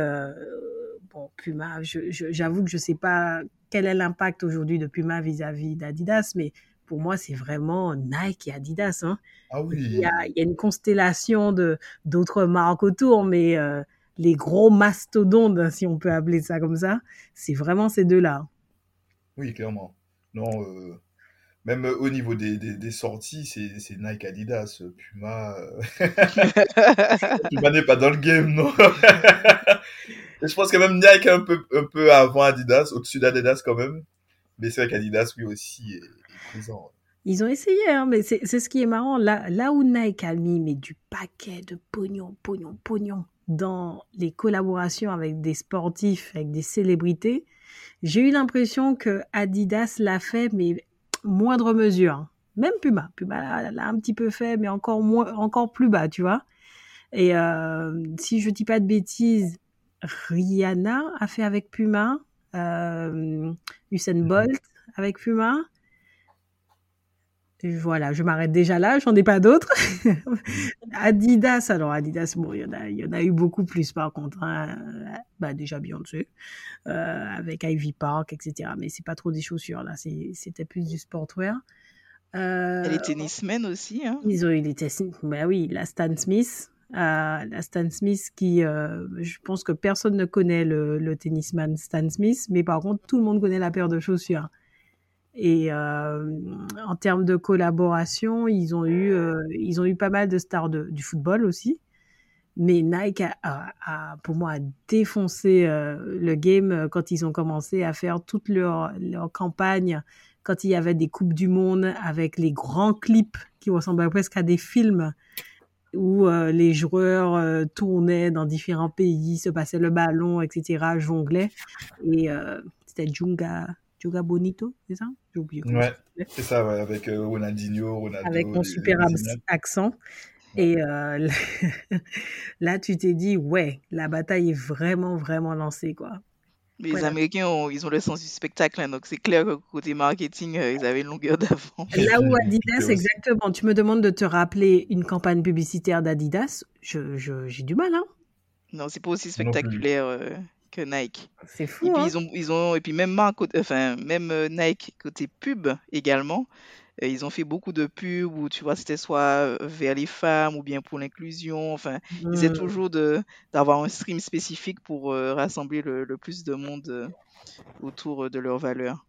bon, Puma, j'avoue que je ne sais pas quel est l'impact aujourd'hui de Puma vis-à-vis d'Adidas, mais pour moi, c'est vraiment Nike et Adidas. Hein. Ah oui. il, y a, une constellation de d'autres marques autour, mais euh, les gros mastodontes, si on peut appeler ça comme ça, c'est vraiment ces deux-là. Oui, clairement. Non, euh, même au niveau des, des, sorties, c'est Nike, Adidas, Puma. Euh, Puma n'est pas dans le game, non je pense que même Nike est un peu, un peu avant Adidas, au-dessus d'Adidas quand même. Mais c'est vrai qu'Adidas, lui aussi, est, présent. Ils ont essayé, hein, mais c'est ce qui est marrant. Là, là où Nike a mis mais du paquet de pognon, pognon, pognon dans les collaborations avec des sportifs, avec des célébrités, j'ai eu l'impression que Adidas l'a fait, mais moindre mesure. Même Puma. Puma l'a un petit peu fait, mais encore, moins, encore plus bas, tu vois. Et euh, si je dis pas de bêtises, Rihanna a fait avec Puma. Euh, Usain Mhm. Bolt avec Puma. Voilà, je m'arrête déjà là, j'en ai pas d'autres. Adidas, alors Adidas, bon, il y en a, il y en a eu beaucoup plus par contre. hein. Bah, déjà Beyoncé, euh, avec Ivy Park, etc. Mais c'est pas trop des chaussures là, c'était plus du sportwear. Et les Euh, tennismen aussi, hein. ils ont eu des tests. Bah oui, la Stan Smith. euh, la Stan Smith qui, euh, je pense que personne ne connaît le, le tennisman Stan Smith, mais par contre, tout le monde connaît la paire de chaussures. Et euh, en termes de collaboration, ils ont eu, euh, ils ont eu pas mal de stars du football aussi. Mais Nike a, pour moi, a défoncé euh, le game quand ils ont commencé à faire toute leur, leur campagne, quand il y avait des Coupes du Monde avec les grands clips qui ressemblaient presque à des films où les joueurs tournaient dans différents pays, se passaient le ballon, etc., jonglaient. Et c'était Junga, Junga Bonito, c'est ça? J'ai oublié Ouais, c'est ça, ouais, avec euh, Ronaldinho, Ronaldo, Avec mon super accent. Ouais. Et euh, là, tu t'es dit, ouais, la bataille est vraiment, vraiment lancée, quoi. Mais les. Américains, ont- ils ont le sens du spectacle, hein, donc c'est clair que côté marketing, euh, ils avaient une longueur d'avance. Là où Adidas, exactement, tu me demandes de te rappeler une campagne publicitaire d'Adidas, je, je- j'ai du mal, hein. Non, c'est pas aussi spectaculaire euh, que Nike. C'est Et fou, puis hein. ils ont, ils ont, et puis même enfin euh, Nike côté pub également, euh, ils ont fait beaucoup de pubs où tu vois c'était soit euh, vers les femmes ou bien pour l'inclusion. Enfin, ils essaient Hmm. toujours de d'avoir un stream spécifique pour euh, rassembler le, le plus de monde euh, autour de leurs valeurs.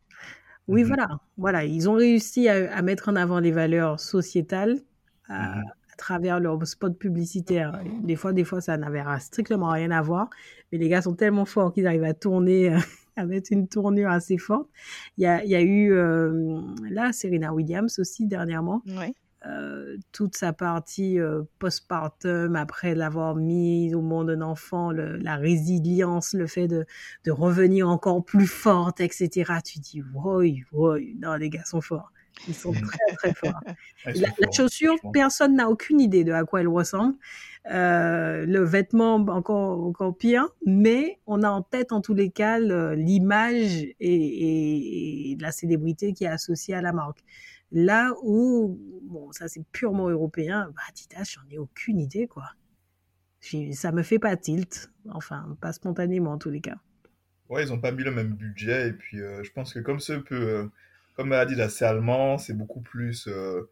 Oui, Mhm. voilà, voilà, ils ont réussi à, à mettre en avant les valeurs sociétales à. Travers leurs spots publicitaires. Des fois, des fois, ça n'avait strictement rien à voir, mais les gars sont tellement forts qu'ils arrivent à tourner, euh, à mettre une tournure assez forte. Il y a, il y a eu euh, là Serena Williams aussi dernièrement, euh, toute sa partie euh, postpartum après l'avoir mise au monde d'un enfant, le- la résilience, le fait de, de revenir encore plus forte, etc. Tu dis, wow, wow, non, les gars sont forts. Ils sont très, très forts. La, chaussure, personne n'a aucune idée de à quoi elle ressemble. Euh, le vêtement, encore, encore pire. Mais on a en tête, en tous les cas, l'image et, et- et la célébrité qui est associée à la marque. Là où, bon, ça c'est purement européen, bah, Adidas, j'en ai aucune idée, quoi. Ça me fait pas tilt. Enfin, pas spontanément, en tous les cas. Ouais, ils ont pas mis le même budget et puis euh, je pense que comme ce peu, comme a dit là, c'est allemand, c'est beaucoup plus euh,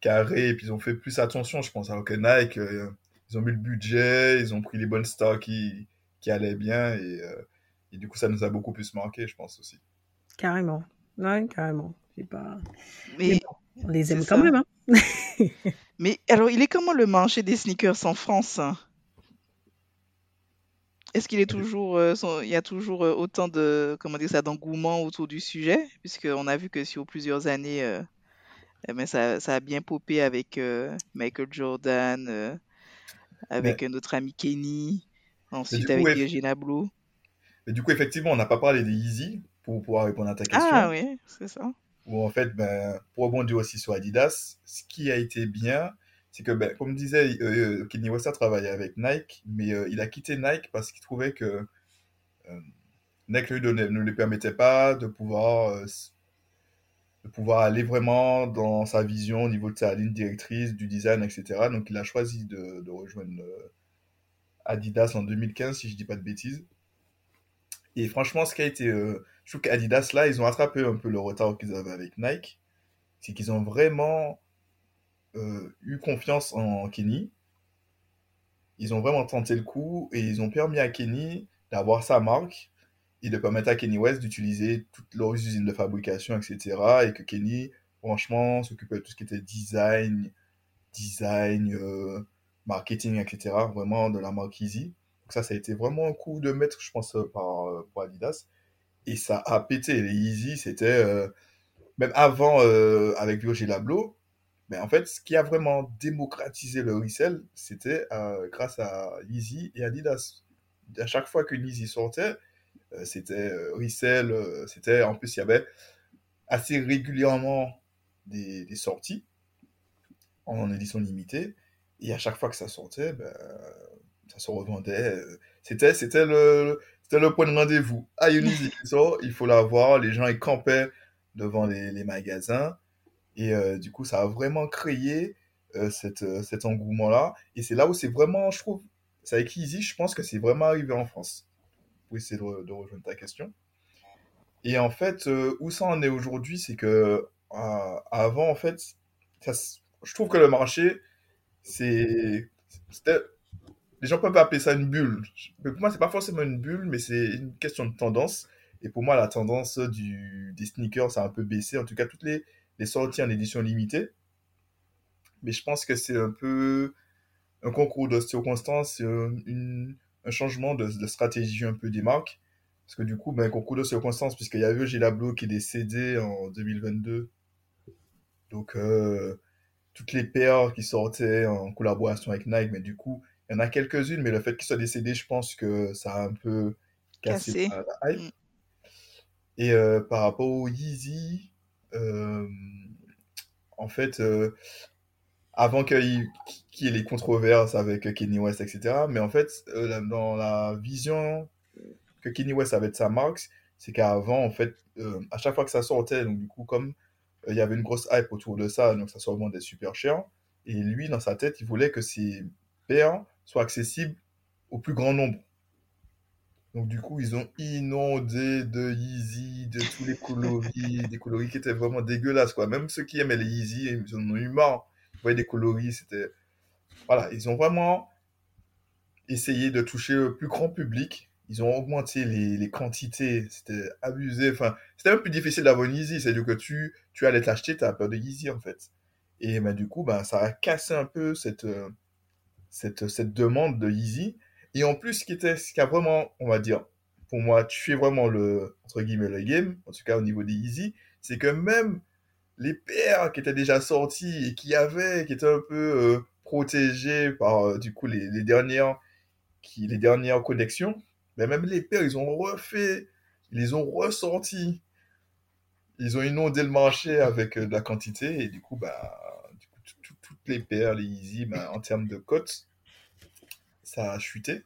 carré et puis ils ont fait plus attention, je pense. Alors que Nike, euh, ils ont mis le budget, ils ont pris les bonnes stars qui, qui allaient bien et, euh, et du coup ça nous a beaucoup plus marqué, je pense aussi. Carrément. Ouais, carrément. C'est pas... Mais Mais bon, on les aime quand ça. même, hein. Mais alors, il est comment le marché des sneakers en France? hein? Est-ce qu'il est toujours, euh, son- il y a toujours euh, autant de, comment dire ça, d'engouement autour du sujet? Puisqu'on a vu que sur plusieurs années, euh, eh ben, ça, ça a bien popé avec euh, Michael Jordan, avec notre ami Kenny, ensuite coup, avec Virgin Abloh. mais du coup, effectivement, on n'a pas parlé des Yeezy pour pouvoir répondre à ta Ah question. oui, c'est ça. Où en fait, ben, pour rebondir aussi sur Adidas, ce qui a été bien, c'est que, ben, comme disait, euh, Kenny West avec Nike, mais euh, il a quitté Nike parce qu'il trouvait que euh, Nike lui ne lui permettait pas de pouvoir, euh, de aller vraiment dans sa vision au niveau de sa ligne directrice, du design, etc. Donc il a choisi de, rejoindre euh, Adidas en 2015, si je dis pas de bêtises. Et franchement, ce qui a été, euh, je trouve qu'Adidas là, ils ont attrapé un peu le retard qu'ils avaient avec Nike, c'est qu'ils ont vraiment euh, eu confiance en Kenny. Ils ont vraiment tenté le coup et ils ont permis à Kenny d'avoir sa marque et de permettre à Kenny West d'utiliser toutes leurs usines de fabrication, etc. Et que Kenny, franchement, s'occupait de tout ce qui était design, design, euh, marketing, etc. Vraiment de la marque Easy. Donc ça, ça a été vraiment un coup de maître, je pense, euh, par, pour Adidas. Et ça a pété. Les Easy, c'était... même avant, avec Virgil Abloh, mais en fait, ce qui a vraiment démocratisé le resell, c'était euh, grâce à Yeezy et Adidas. À chaque fois qu'une Yeezy sortait, euh, c'était euh, euh, c'était en plus il y avait assez régulièrement des, des sorties en édition limitée, et à chaque fois que ça sortait, ben, ça se revendait. C'était, c'était le, c'était le point de rendez-vous. Ah, Yeezy il faut la voir. Les gens, ils campaient devant les, les magasins. Et du coup, ça a vraiment créé cette, cet engouement-là. Et c'est là où c'est vraiment, je trouve, c'est avec Easy, je pense que c'est vraiment arrivé en France. Pour essayer de, rejoindre ta question. Et en fait, où ça en est aujourd'hui, c'est que avant, en fait, je trouve que le marché, c'est. Les gens peuvent appeler ça une bulle. Mais pour moi, c'est pas forcément une bulle, mais c'est une question de tendance. Et pour moi, la tendance du, des sneakers, ça a un peu baissé. En tout cas, toutes les, les sorties en édition limitée. Mais je pense que c'est un peu un concours de circonstances, une, un changement de, de, stratégie un peu des marques. Parce que du coup, ben, un concours de circonstances, puisqu'il y a eu Gilablo qui est décédé en 2022. Donc, euh, toutes les paires qui sortaient en collaboration avec Nike, mais du coup, il y en a quelques-unes, mais le fait qu'ils soient décédés, je pense que ça a un peu cassé, la hype. Mm. Et euh, par rapport au Yeezy, en fait, euh, avant qu'il y ait les controverses avec Kenny West, etc., mais en fait, euh, dans la vision que Kenny West avait de sa marque, c'est qu'avant, en fait, euh, à chaque fois que ça sortait, donc du coup, comme il y avait une grosse hype autour de ça, donc ça se vendait super cher. Et lui, dans sa tête, il voulait que ses paires soient accessibles au plus grand nombre. Donc du coup, ils ont inondé de Yeezy, de tous les coloris, des coloris qui étaient vraiment dégueulasses, quoi. Même ceux qui aimaient les Yeezy, ils en ont eu marre. Vous voyez des coloris, c'était... Voilà, ils ont vraiment essayé de toucher le plus grand public. Ils ont augmenté les, quantités, c'était abusé. Enfin, c'était peu plus difficile d'avoir une Yeezy, c'est-à-dire que tu, tu allais t'acheter, tu as peur de Yeezy, en fait. Et ben, du coup, ben, ça a cassé un peu cette, cette, cette demande de Yeezy. Et en plus, ce qui, était, ce qui a vraiment, on va dire, pour moi, tué vraiment le, entre guillemets, le game, en tout cas au niveau des Easy, c'est que même les paires qui étaient déjà sorties et qui avaient, qui étaient un peu euh, protégées par, euh, du coup, les, les, dernières, qui, les dernières connexions, mais même les paires, ils ont refait, ils les ont ressortis. Ils ont inondé le marché avec euh, de la quantité et du coup, bah, toutes les paires, les Easy, bah, en termes de cotes, ça a chuté.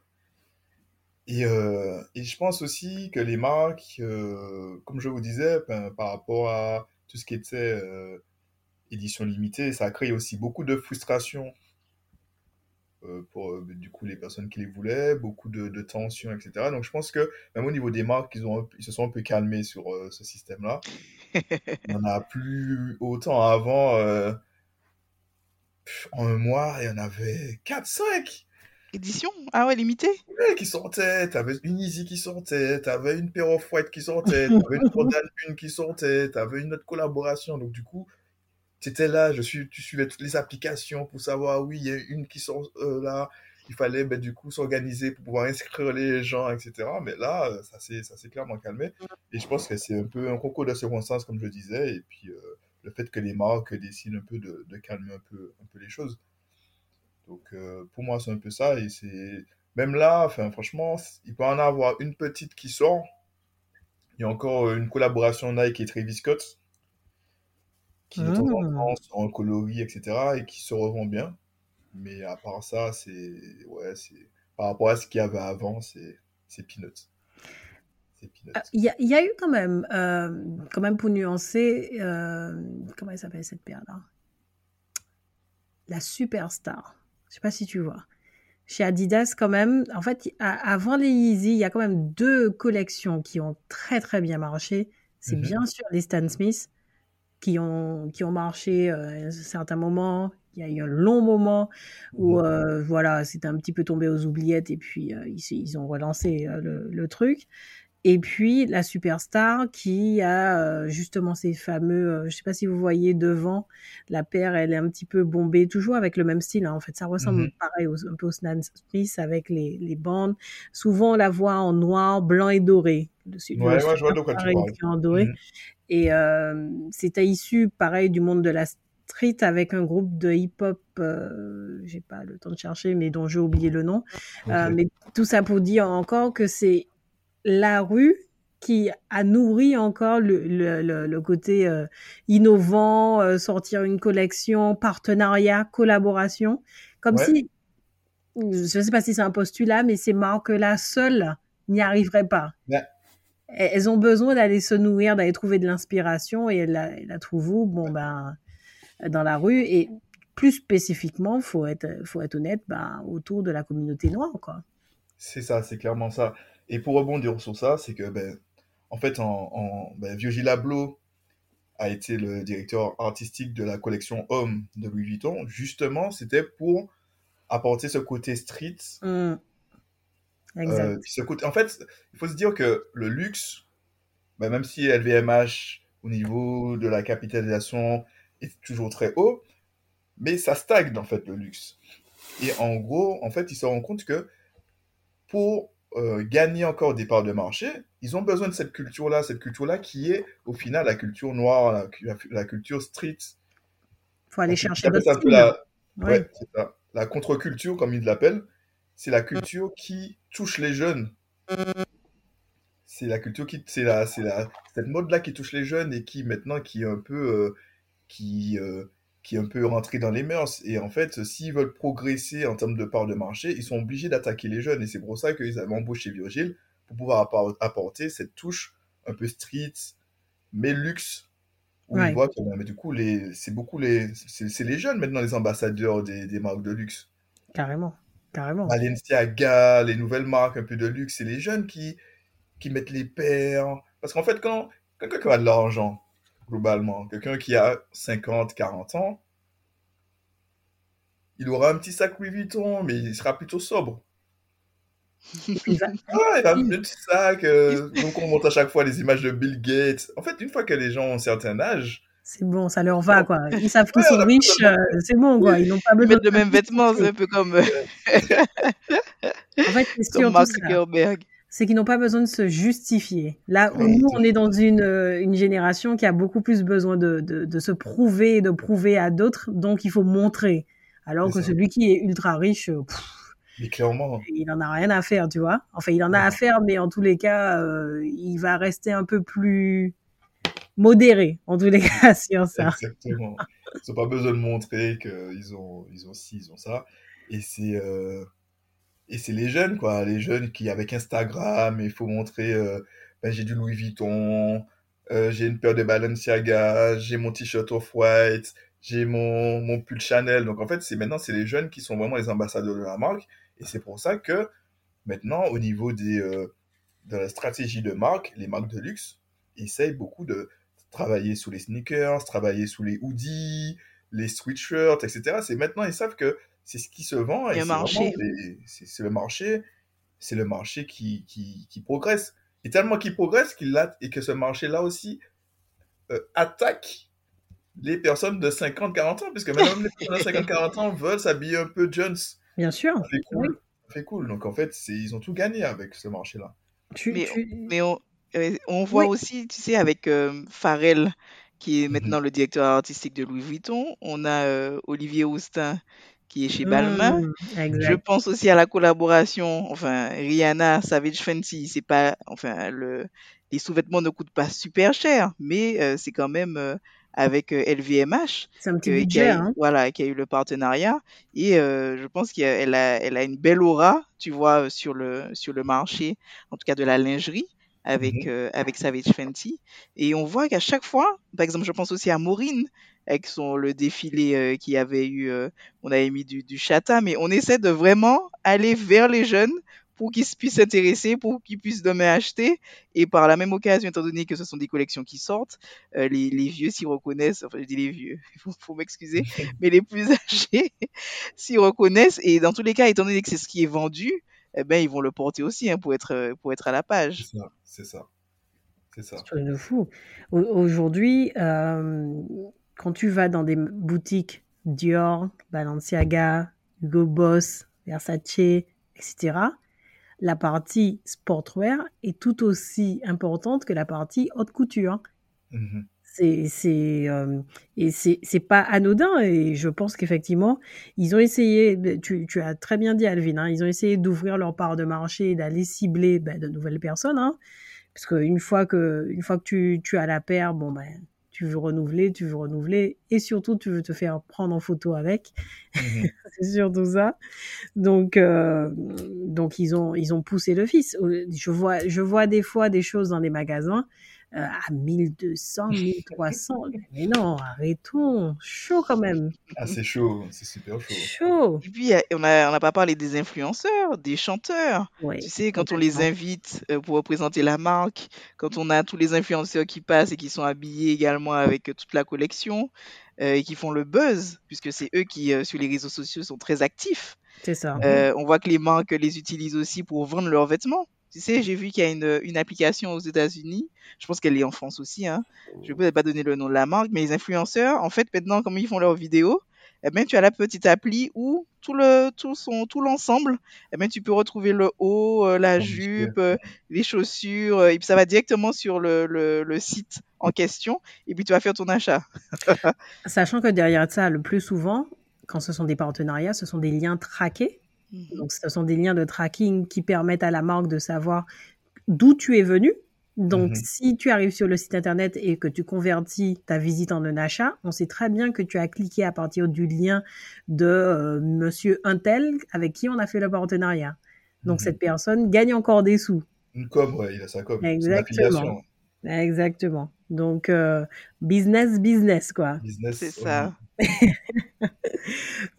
Et, euh, et, je pense aussi que les marques, euh, comme je vous disais, ben, par rapport à tout ce qui était euh, édition limitée, ça a créé aussi beaucoup de frustration pour du coup les personnes qui les voulaient, beaucoup de, de tensions, etc. Donc je pense que même au niveau des marques, ils, ont, ils se sont un peu calmés sur ce système-là. Il n'y en a plus autant avant. en un mois, il y en avait 4-5 Édition? Ah ouais, limitée? Ouais, qui sortait, t'avais une Easy qui sortait, t'avais une paire of white qui sortait, t'avais une Jordan 1 qui sortait, t'avais une autre collaboration. Donc du coup, t'étais là, je suis, tu suivais toutes les applications pour savoir, oui, il y a une qui sort euh, là. Il fallait ben, du coup s'organiser pour pouvoir inscrire les gens, etc. Mais là, euh, ça s'est clairement calmé. Et je pense que c'est un peu un concours de circonstances, comme je disais. Et puis euh, le fait que les marques décident un peu de, de calmer un peu, un peu les choses. Donc euh, pour moi, c'est un peu ça. Et c'est même là, enfin, franchement, il peut en avoir une petite qui sort. Il y a encore une collaboration Nike et Travis Scott qui de temps en Mmh. temps sont en coloris, etc. et qui se revend bien. Mais à part ça, c'est ouais, c'est par rapport à ce qu'il y avait avant, c'est c'est peanuts. C'est peanuts. Ah, Il y, a- il y a eu quand même, euh, quand même pour nuancer, euh, comment elle s'appelle cette paire-là? La Superstar. Je sais pas si tu vois. Chez Adidas, quand même, en fait, avant les Yeezy, il y a quand même deux collections qui ont très très bien marché. C'est Mhm. bien sûr les Stan Smith qui ont, qui ont marché euh, à un certain moment. Il y a eu un long moment où euh, voilà, c'était un petit peu tombé aux oubliettes et puis euh, ils, ils ont relancé le, le truc. Et puis la superstar qui a euh, justement ces fameux, euh, je sais pas si vous voyez devant, la paire, elle est un petit peu bombée, toujours avec le même style. hein. En fait, ça ressemble Mhm. pareil aux, un peu au Stan Smith avec les, les bandes. Souvent, on la voit en noir, blanc et doré. Le Ouais, ouais, je vois de quoi tu parles. doré. Mhm. Et euh, c'était issu, pareil, du monde de la street avec un groupe de hip-hop, euh, j'ai pas le temps de chercher, mais dont j'ai oublié le nom. Euh, mais tout ça pour dire encore que c'est la rue qui a nourri encore le, le, le, le côté euh, innovant, euh, sortir une collection, partenariat, collaboration, comme Ouais. si je ne sais pas si c'est un postulat, mais ces marques-là seules n'y arriveraient pas. Ouais. Elles ont besoin d'aller se nourrir, d'aller trouver de l'inspiration et elles la, elles la trouvent où? Bon, ben, dans la rue. Et plus spécifiquement, faut être, faut être honnête, ben, autour de la communauté noire, quoi. C'est ça, c'est clairement ça. Et pour rebondir sur ça, c'est que, ben, en fait, en, en ben, Abloh a été le directeur artistique de la collection Homme de Louis Vuitton. Justement, c'était pour apporter ce côté street. Mm. Exact. Euh, ce côté... En fait, il faut se dire que le luxe, ben, même si LVMH, au niveau de la capitalisation, est toujours très haut, mais ça stagne, en fait, le luxe. Et en gros, en fait, ils se rendent compte que pour euh, gagner encore des parts de marché, ils ont besoin de cette culture-là, cette culture-là qui est au final la culture noire, la, la- la culture street. faut aller Donc, chercher un peu la, Ouais. ouais, ça. La contre-culture, comme ils l'appellent, c'est la culture qui touche les jeunes. C'est la culture qui, c'est la, c'est la, cette mode-là qui touche les jeunes et qui maintenant qui est un peu, euh, qui, euh, qui est un peu rentrée dans les mœurs. Et en fait, s'ils veulent progresser en termes de part de marché, ils sont obligés d'attaquer les jeunes. Et c'est pour ça qu'ils avaient embauché Virgile pour pouvoir appor- apporter cette touche un peu street, mais luxe. Où Ouais. ils voient que, mais du coup, les, c'est beaucoup les, c'est les jeunes maintenant les ambassadeurs des, des marques de luxe. Carrément. Carrément. Balenciaga, les nouvelles marques un peu de luxe, c'est les jeunes qui, qui mettent les paires. Parce qu'en fait, quand quelqu'un qui a de l'argent, globalement, quelqu'un qui a 50, 40 ans, il aura un petit sac Louis Vuitton, mais il sera plutôt sobre. Ah, il a un petit sac. euh, donc, on montre à chaque fois les images de Bill Gates. En fait, une fois que les gens ont un certain âge, C'est bon, ça leur va, quoi. Ils savent qu'ils Ouais, sont riches, euh, c'est bon, quoi. Ils n'ont pas Ils besoin mettent le même vêtement, c'est un peu comme, euh, En fait, c'est comme surtout Mark. Zuckerberg. C'est qu'ils n'ont pas besoin de se justifier. Là où Ouais, nous, on est dans une, euh, une génération qui a beaucoup plus besoin de, de, de se prouver et de prouver à d'autres, donc il faut montrer. Alors que ça. celui qui est ultra riche, euh, pff, mais clairement, il en a rien à faire, tu vois. Enfin, il en a à faire, mais en tous les cas, euh, il va rester un peu plus modéré, en tous les cas, sur ça. Exactement. Ils n'ont pas besoin de montrer qu'ils ont, ils ont ci, ils ont ça. Et c'est euh, et c'est les jeunes, quoi. Les jeunes qui, avec Instagram, il faut montrer euh, ben, j'ai du Louis Vuitton, euh, j'ai une paire de Balenciaga, j'ai mon t-shirt off-white, j'ai mon, mon pull Chanel. Donc, en fait, c'est maintenant, c'est les jeunes qui sont vraiment les ambassadeurs de la marque. Et c'est pour ça que maintenant, au niveau des, euh, de la stratégie de marque, les marques de luxe essayent beaucoup de travailler sous les sneakers, travailler sous les hoodies, les sweatshirts, etc. C'est maintenant, ils savent que c'est ce qui se vend. Et c'est marché. le marché, c'est le marché qui, qui, qui progresse. Et tellement qu'il progresse qu'il a, et que ce marché-là aussi euh, attaque les personnes de 50-40 ans, puisque même les personnes de 50-40 ans veulent s'habiller un peu Jones. Bien sûr. Ça fait cool. Ça fait cool. Donc en fait, c'est- ils ont tout gagné avec ce marché-là. Tu, Mais, tu- mais on, euh, on voit Oui. aussi, tu sais, avec euh, Pharrell, qui est Mhm. maintenant le directeur artistique de Louis Vuitton, on a euh, Olivier Austin, qui est chez Balmain. Hmm, Je pense aussi à la collaboration, enfin, Rihanna, Savage Fenty, c'est pas, enfin, le, les sous-vêtements ne coûtent pas super cher, mais euh, c'est quand même euh, avec euh, LVMH C'est un petit qui budget, a, eu- hein. voilà, qui a eu le partenariat. Et euh, je pense qu'elle a, elle a une belle aura, tu vois, euh, sur le, sur le marché, en tout cas de la lingerie, avec, Mhm. euh, avec Savage Fenty. Et on voit qu'à chaque fois, par exemple, je pense aussi à Maureen, avec son, le défilé euh, qui avait eu, euh, on avait mis du, du chata, mais on essaie de vraiment aller vers les jeunes pour qu'ils puissent s'intéresser, pour qu'ils puissent demain acheter. Et par la même occasion, étant donné que ce sont des collections qui sortent, euh, les, les vieux s'y reconnaissent, enfin je dis les vieux, il faut, faut m'excuser, mais les plus âgés s'y reconnaissent. Et dans tous les cas, étant donné que c'est ce qui est vendu, eh ben, ils vont le porter aussi hein, pour, être, euh, pour être à la page. C'est ça. C'est ça. C'est de fou. Au- Aujourd'hui, euh, quand tu vas dans des boutiques Dior, Balenciaga, Hugo Boss, Versace, etc., la partie sportwear est tout aussi importante que la partie haute couture. Mhm. C'est, euh, et c'est, pas anodin. Et je pense qu'effectivement, ils ont essayé, tu, tu as très bien dit, Alvin, hein, ils ont essayé d'ouvrir leur part de marché et d'aller cibler ben, de nouvelles personnes. Hein, parce qu'une fois que, une fois que tu, tu as la paire, bon, ben, tu veux renouveler, tu veux renouveler, et surtout tu veux te faire prendre en photo avec. Mhm. c'est surtout ça. Donc, euh, donc ils ont ils ont poussé le fils. Je vois je vois des fois des choses dans les magasins euh, à 1200, 1300. Mais non, arrêtons. Chaud quand même. Ah, c'est chaud, c'est super chaud. Chaud. Et puis, on n'a on a pas parlé des influenceurs, des chanteurs. Ouais, Tu sais, quand on les invite euh, pour représenter la marque, quand on a tous les influenceurs qui passent et qui sont habillés également avec euh, toute la collection euh, et qui font le buzz, puisque c'est eux qui, euh, sur les réseaux sociaux, sont très actifs. C'est ça. Euh, on voit que les marques les utilisent aussi pour vendre leurs vêtements. Tu sais, j'ai vu qu'il y a une, une application aux États-Unis. Je pense qu'elle est en France aussi. Hein. Je ne peux pas donner le nom de la marque, mais les influenceurs, en fait, maintenant, comme ils font leurs vidéos, eh ben, tu as la petite appli où tout le tout son tout l'ensemble, eh ben, tu peux retrouver le haut, euh, la jupe, euh, les chaussures, euh, et puis ça va directement sur le, le, le site en question, et puis tu vas faire ton achat. Sachant que derrière ça, le plus souvent, quand ce sont des partenariats, ce sont des liens traqués. Donc, ce sont des liens de tracking qui permettent à la marque de savoir d'où tu es venu. Donc, Mhm. si tu arrives sur le site internet et que tu convertis ta visite en un achat, on sait très bien que tu as cliqué à partir du lien de euh, monsieur Untel avec qui on a fait le partenariat. Donc, Mhm. cette personne gagne encore des sous. Une com, ouais, il a sa com. Exactement. Exactement. Donc, euh, business, business, quoi. Business. C'est ça.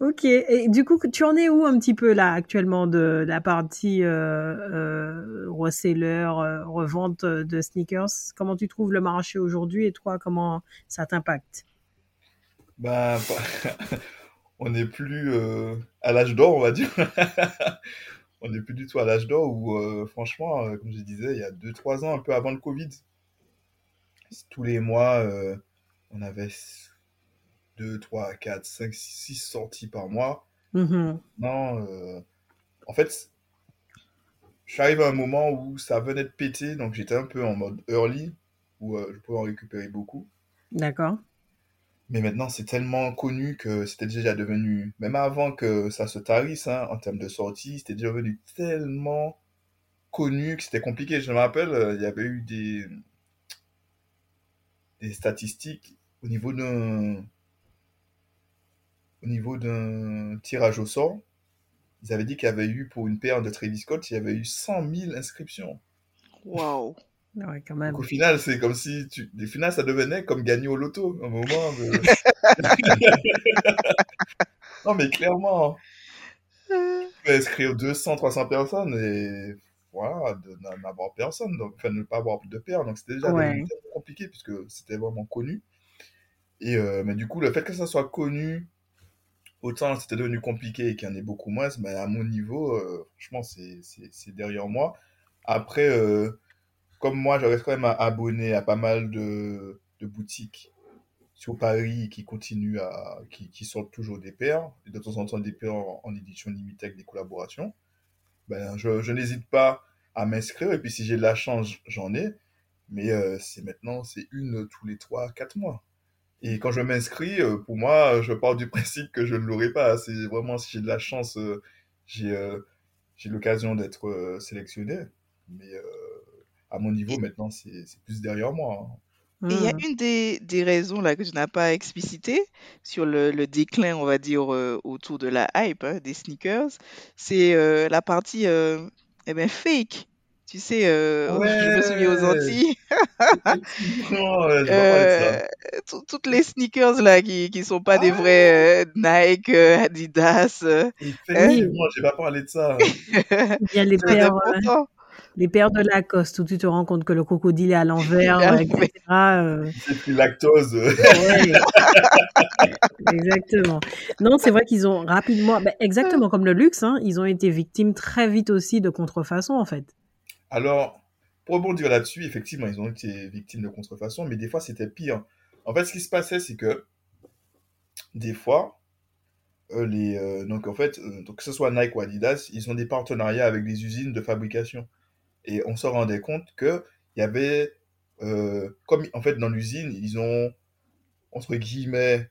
Ok, et du coup, tu en es où un petit peu là actuellement de la partie euh, euh, reseller, euh, revente de sneakers? Comment tu trouves le marché aujourd'hui et toi, comment ça t'impacte? Bah, on n'est plus euh, à l'âge d'or, on va dire. on n'est plus du tout à l'âge d'or où, euh, franchement, comme je disais, il y a 2-3 ans, un peu avant le Covid, tous les mois, euh, on avait 2, 3, 4, 5, 6 sorties par mois. Mhm. Non, euh, en fait, arrivé à un moment où ça venait de péter, donc j'étais un peu en mode early, où euh, je pouvais en récupérer beaucoup. D'accord. Mais maintenant, c'est tellement connu que c'était déjà devenu, même avant que ça se tarisse, hein, en termes de sortie, c'était déjà devenu tellement connu que c'était compliqué. Je me rappelle, il y avait eu des, des statistiques au niveau d'un, au niveau d'un tirage au sort. Ils avaient dit qu'il y avait eu, pour une paire de Travis Scott, il y avait eu 100 000 inscriptions. Waouh. Ouais, quand même. Donc au final, c'est comme si, tu... au final, ça devenait comme gagner au loto, un moment de... non, mais clairement, tu peux inscrire 200, 300 personnes et voilà, de n'en avoir personne, donc, enfin, ne pas avoir de paire. Donc c'était déjà Ouais. compliqué puisque c'était vraiment connu. Et, euh, mais du coup, le fait que ça soit connu, autant c'était devenu compliqué et qu'il y en ait beaucoup moins, mais à mon niveau, euh, franchement, c'est derrière moi. Après, euh, comme moi, je reste quand même abonné à pas mal de, de boutiques sur Paris qui continuent à, qui, qui sortent toujours des paires, et de temps en temps des paires en, en édition limitée avec des collaborations. Ben, je, je n'hésite pas à m'inscrire, et puis si j'ai de la chance, j'en ai, mais euh, c'est maintenant, c'est une tous les trois, quatre mois. Et quand je m'inscris, euh, pour moi, je pars du principe que je ne l'aurai pas. C'est vraiment si j'ai de la chance, euh, j'ai j'ai l'occasion d'être sélectionné. Mais à mon niveau, maintenant, c'est c'est plus derrière moi. hein. Et il y a Mhm. une des, des raisons là que tu n'as pas explicité sur le, le déclin, on va dire, euh, autour de la hype hein, des sneakers, c'est euh, la partie euh, eh ben, fake. Tu sais, euh, je me souviens aux Ouais, Antilles, effectivement, ouais, je vais parler de ça. euh, tout- toutes les sneakers là qui qui sont pas des Ah, vrais euh, Nike, euh, Adidas, euh, hein, effectivement, j'ai pas parlé de ça. Il y a les paires. Les paires de Lacoste où tu te rends compte que le crocodile est à l'envers, à euh, etc. euh, C'est plus lactose. ouais. Exactement. Non, c'est vrai qu'ils ont rapidement, ben, exactement comme le luxe, hein, ils ont été victimes très vite aussi de contrefaçon, en fait. Alors, pour rebondir là-dessus, effectivement, ils ont été victimes de contrefaçon, mais des fois, c'était pire. En fait, ce qui se passait, c'est que des fois, euh, les, euh, donc en fait, euh, donc que ce soit Nike ou Adidas, ils ont des partenariats avec des usines de fabrication. Et on se rendait compte que il y avait, euh, comme en fait dans l'usine, ils ont entre guillemets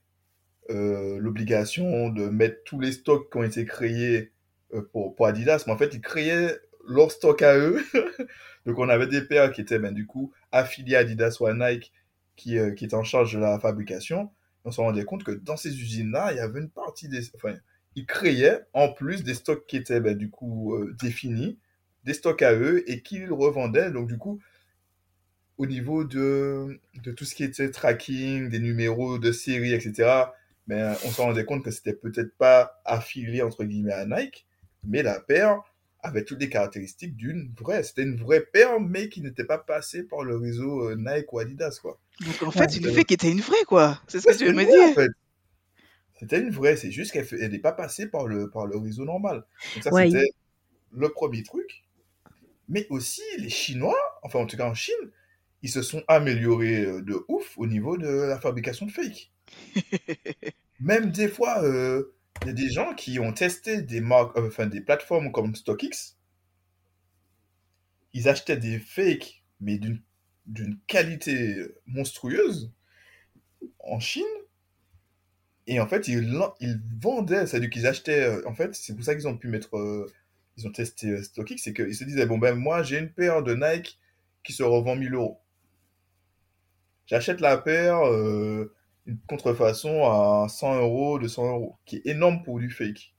euh, l'obligation de mettre tous les stocks qui ont été créés euh, pour, Adidas, mais en fait, ils créaient leur stock à eux. Donc, on avait des paires qui étaient ben, du coup affiliées à Adidas ou à Nike qui, qui était en charge de la fabrication. On se rendait compte que dans ces usines-là, il y avait une partie des... Enfin, ils créaient en plus des stocks qui étaient ben, du coup définis, des stocks à eux, et qu'ils revendaient. Donc du coup, au niveau de, de tout ce qui était tracking, des numéros de série, etc., ben, on se rendait compte que c'était peut-être pas affilié entre guillemets à Nike, mais la paire avait toutes les caractéristiques d'une vraie. C'était une vraie paire, mais qui n'était pas passée par le réseau euh, Nike ou Adidas, quoi. Donc en fait, une fée qui était une vraie, quoi. C'est ce Ouais, que tu c'était veux me une vraie, en dire. fait. C'était une vraie, c'est juste qu'elle n'est pas passée par le, par le réseau normal. Donc ça, Ouais, il- c'était le premier truc. Mais aussi, les Chinois, enfin en tout cas en Chine, ils se sont améliorés euh, de ouf au niveau de la fabrication de fake. Même des fois, euh, il y a des gens qui ont testé des marques, euh, enfin des plateformes comme StockX. Ils achetaient des fakes, mais d'une qualité monstrueuse en Chine. Et en fait, ils, ils vendaient, c'est-à-dire qu'ils achetaient. En fait, c'est pour ça qu'ils ont pu mettre. euh, ils ont testé euh, StockX, c'est qu'ils se disaient bon, ben moi, j'ai une paire de Nike qui se revend 1000 euros. J'achète la paire, euh, une contrefaçon à 100 euros, 200 euros, qui est énorme pour du fake.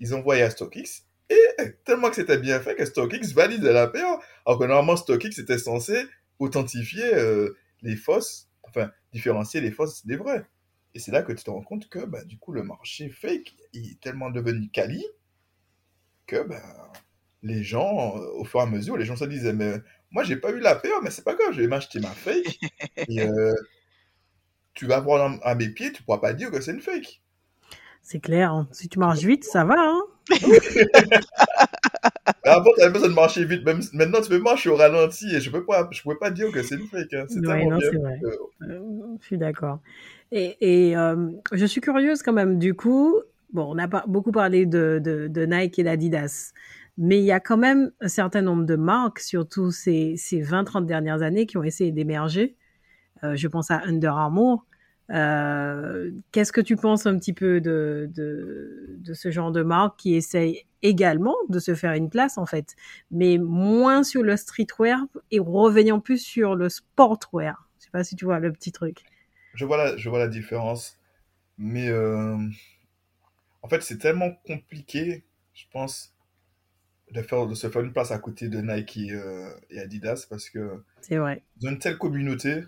Ils envoyaient à StockX, et tellement que c'était bien fait que StockX valide la paire, alors que normalement StockX était censé authentifier euh, les fausses, enfin différencier les fausses des vraies. Et c'est là que tu te rends compte que bah, du coup le marché fake est tellement devenu quali que bah, les gens, euh, au fur et à mesure, les gens se disaient mais moi j'ai pas eu la paire, mais c'est pas grave, je vais m'acheter ma fake et euh, tu vas voir à mes pieds, tu pourras pas dire que c'est une fake. C'est clair. hein. Si tu marches vite, ça va. Hein Avant, tu avais besoin de marcher vite. Même, maintenant, tu peux marcher au ralenti et je peux pas, je pouvais pas dire que c'est une fake. hein. C'est Ouais. Euh, Euh, je suis d'accord. Et, et, euh, je suis curieuse quand même. Du coup, bon, on a pas beaucoup parlé de, Nike et d'Adidas, mais il y a quand même un certain nombre de marques, surtout ces, ces 20-30 dernières années, qui ont essayé d'émerger. Euh, je pense à Under Armour. Euh, Qu'est-ce que tu penses un petit peu de, ce genre de marque qui essaye également de se faire une place en fait, mais moins sur le streetwear et revenant plus sur le sportwear? Je sais pas si tu vois le petit truc. je vois la, je vois la différence. Mais euh, en fait, c'est tellement compliqué, je pense, de, faire, de se faire une place à côté de Nike et, euh, et Adidas parce que C'est vrai. ont une telle communauté.